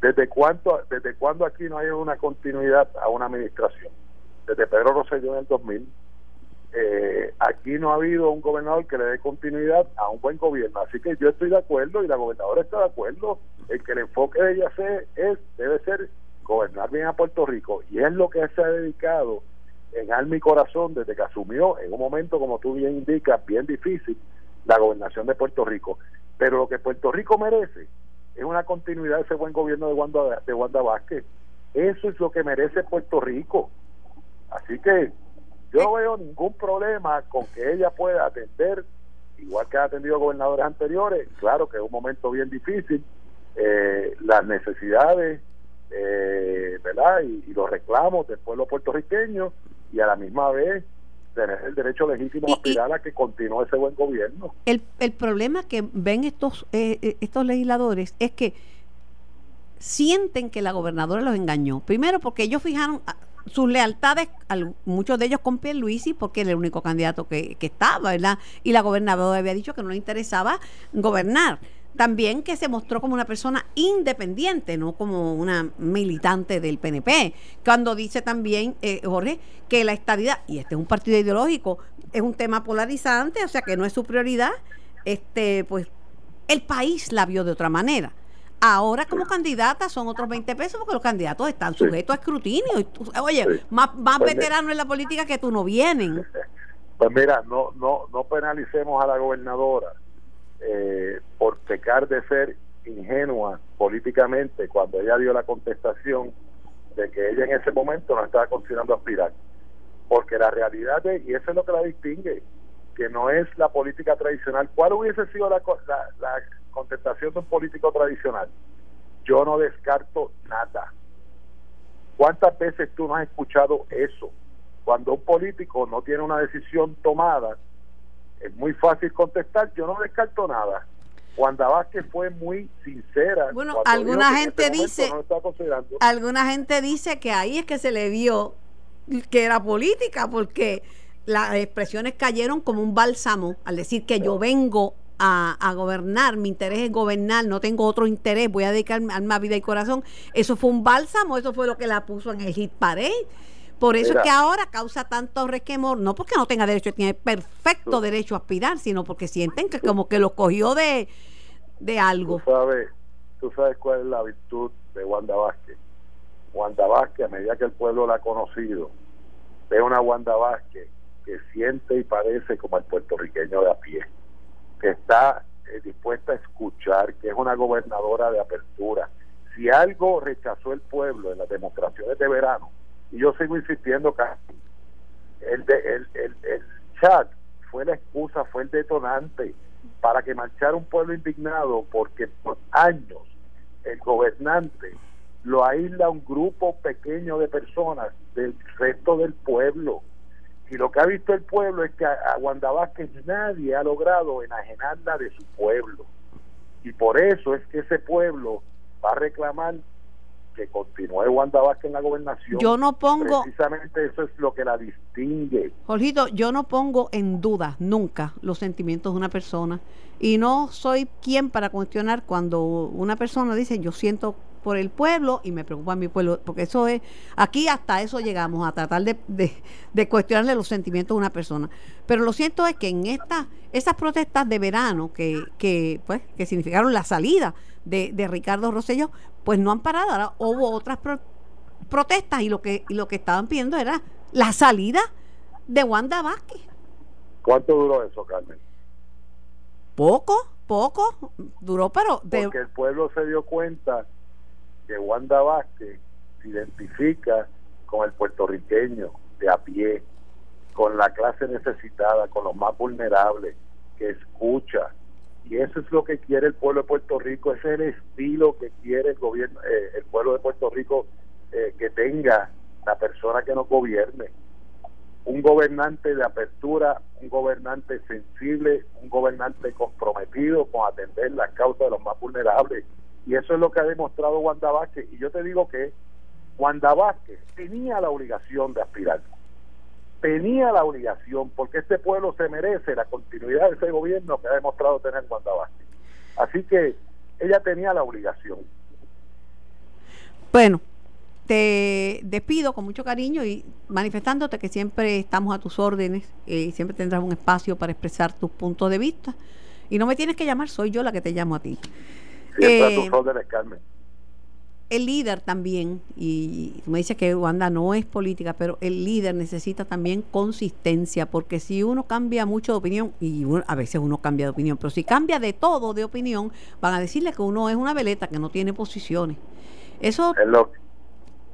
¿Desde cuánto desde cuándo aquí no hay una continuidad a una administración? Desde Pedro Rosselló en el 2000. Eh, aquí no ha habido un gobernador que le dé continuidad a un buen gobierno. Así que yo estoy de acuerdo y la gobernadora está de acuerdo en que el enfoque de ella es debe ser gobernar bien a Puerto Rico. Y es lo que se ha dedicado en alma y corazón desde que asumió en un momento, como tú bien indicas, bien difícil, la gobernación de Puerto Rico. Pero lo que Puerto Rico merece es una continuidad de ese buen gobierno de Wanda, de Wanda Vázquez. Eso es lo que merece Puerto Rico. Así que yo no veo ningún problema con que ella pueda atender, igual que ha atendido gobernadores anteriores, claro que es un momento bien difícil, eh, las necesidades, eh, ¿verdad? Y, y los reclamos del pueblo puertorriqueño y a la misma vez tener el derecho legítimo a aspirar a que continúe ese buen gobierno. El, el problema que ven estos eh, eh, estos legisladores es que sienten que la gobernadora los engañó. Primero porque ellos fijaron ah, sus lealtades, al- muchos de ellos con Pierluisi, porque era el único candidato que, que estaba, ¿verdad? Y la gobernadora había dicho que no le interesaba gobernar. También que se mostró como una persona independiente, no como una militante del PNP. Cuando dice también, eh, Jorge, que la estadidad, y este es un partido ideológico, es un tema polarizante, o sea que no es su prioridad, este, pues el país la vio de otra manera. Ahora como candidata son otros 20 pesos porque los candidatos están Sí. sujetos a escrutinio. Oye, Sí. más, más Pues, veteranos en la política que tú no vienen. Pues mira, no, no, no penalicemos a la gobernadora eh, por pecar de ser ingenua políticamente cuando ella dio la contestación de que ella en ese momento no estaba considerando aspirar. Porque la realidad es, y eso es lo que la distingue, que no es la política tradicional. ¿Cuál hubiese sido la, la, la contestación de un político tradicional? Yo no descarto nada. ¿Cuántas veces tú no has escuchado eso? Cuando un político no tiene una decisión tomada, es muy fácil contestar, yo no descarto nada. Wanda Vázquez fue muy sincera. Bueno, alguna gente momento dice- No. Alguna gente dice que ahí es que se le vio que era política porque las expresiones cayeron como un bálsamo al decir que yo vengo a, a gobernar, mi interés es gobernar, no tengo otro interés, voy a dedicarme alma, vida y corazón. Eso fue un bálsamo, eso fue lo que la puso en el hit parade. Por eso Mira. es que ahora causa tanto resquemor, no porque no tenga derecho, tiene perfecto derecho a aspirar, sino porque sienten que como que lo cogió de, de algo. Tú sabes, tú sabes cuál es la virtud de Wanda Vázquez. Wanda Vázquez, a medida que el pueblo la ha conocido, ve una Wanda Vázquez que siente y padece como el puertorriqueño de a pie, que está eh, dispuesta a escuchar, que es una gobernadora de apertura. Si algo rechazó el pueblo en las demostraciones de verano, y yo sigo insistiendo, Carmen, el, de, el, el, chat fue la excusa, fue el detonante para que marchara un pueblo indignado porque por años el gobernante lo aísla un grupo pequeño de personas del resto del pueblo. Y lo que ha visto el pueblo es que a, a nadie ha logrado enajenarla de su pueblo. Y por eso es que ese pueblo va a reclamar que continúe Wanda Vázquez en la gobernación. Yo no pongo, Precisamente eso es lo que la distingue. Jorgito, yo no pongo en duda nunca los sentimientos de una persona y no soy quien para cuestionar cuando una persona dice yo siento por el pueblo y me preocupa mi pueblo, porque eso es, aquí hasta eso llegamos, a tratar de, de, de cuestionarle los sentimientos de una persona. Pero lo cierto es que en esta, esas protestas de verano que, que, pues, que significaron la salida de, de Ricardo Rosselló, pues no han parado. Ahora hubo otras pro- protestas y lo que, y lo que estaban pidiendo era la salida de Wanda Vázquez. ¿Cuánto duró eso, Carmen? Poco, poco, duró, pero de- Porque el pueblo se dio cuenta que Wanda Vázquez se identifica con el puertorriqueño de a pie, con la clase necesitada, con los más vulnerables, que escucha. Y eso es lo que quiere el pueblo de Puerto Rico, ese es el estilo que quiere el gobierno, eh, el pueblo de Puerto Rico eh, que tenga la persona que nos gobierne. un gobernante de apertura, un gobernante sensible, un gobernante comprometido con atender las causas de los más vulnerables. Y eso es lo que ha demostrado Wanda Vázquez. Y yo te digo que Wanda Vázquez tenía la obligación de aspirar. Tenía la obligación, porque este pueblo se merece la continuidad de ese gobierno que ha demostrado tener Wanda Vázquez. Así que ella tenía la obligación. Bueno, te despido con mucho cariño y manifestándote que siempre estamos a tus órdenes eh, y siempre tendrás un espacio para expresar tus puntos de vista. Y no me tienes que llamar, soy yo la que te llamo a ti. Siempre a tus eh, órdenes, Carmen. El líder también, y me dice que Wanda no es política, pero el líder necesita también consistencia, porque si uno cambia mucho de opinión, y a veces uno cambia de opinión, pero si cambia de todo de opinión, van a decirle que uno es una veleta, que no tiene posiciones. Eso es lo,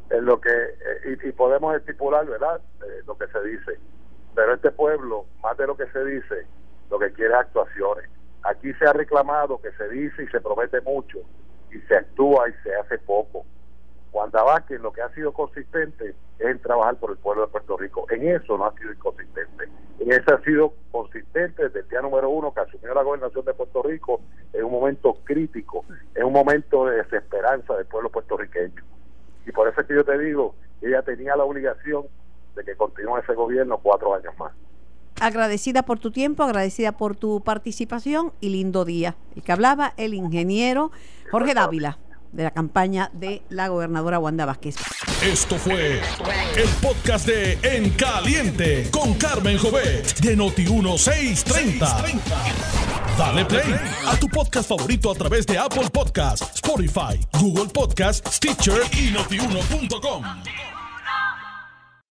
es lo que, eh, y, podemos estipular, ¿verdad? Eh, lo que se dice. Pero este pueblo, más de lo que se dice, lo que quiere es actuaciones. Aquí se ha reclamado que se dice y se promete mucho, y se actúa y se hace poco. Wanda Vázquez lo que ha sido consistente es en trabajar por el pueblo de Puerto Rico. En eso no ha sido inconsistente. En eso ha sido consistente desde el día número uno que asumió la gobernación de Puerto Rico en un momento crítico, en un momento de desesperanza del pueblo puertorriqueño. Y por eso es que yo te digo, ella tenía la obligación de que continúe ese gobierno cuatro años más. Agradecida por tu tiempo, agradecida por tu participación y lindo día. El que hablaba, el ingeniero Jorge Dávila de la campaña de la gobernadora Wanda Vázquez. Esto fue el podcast de En Caliente con Carmen Jovet de Noti1630. Dale play a tu podcast favorito a través de Apple Podcasts, Spotify, Google Podcasts, Stitcher y notiuno.com.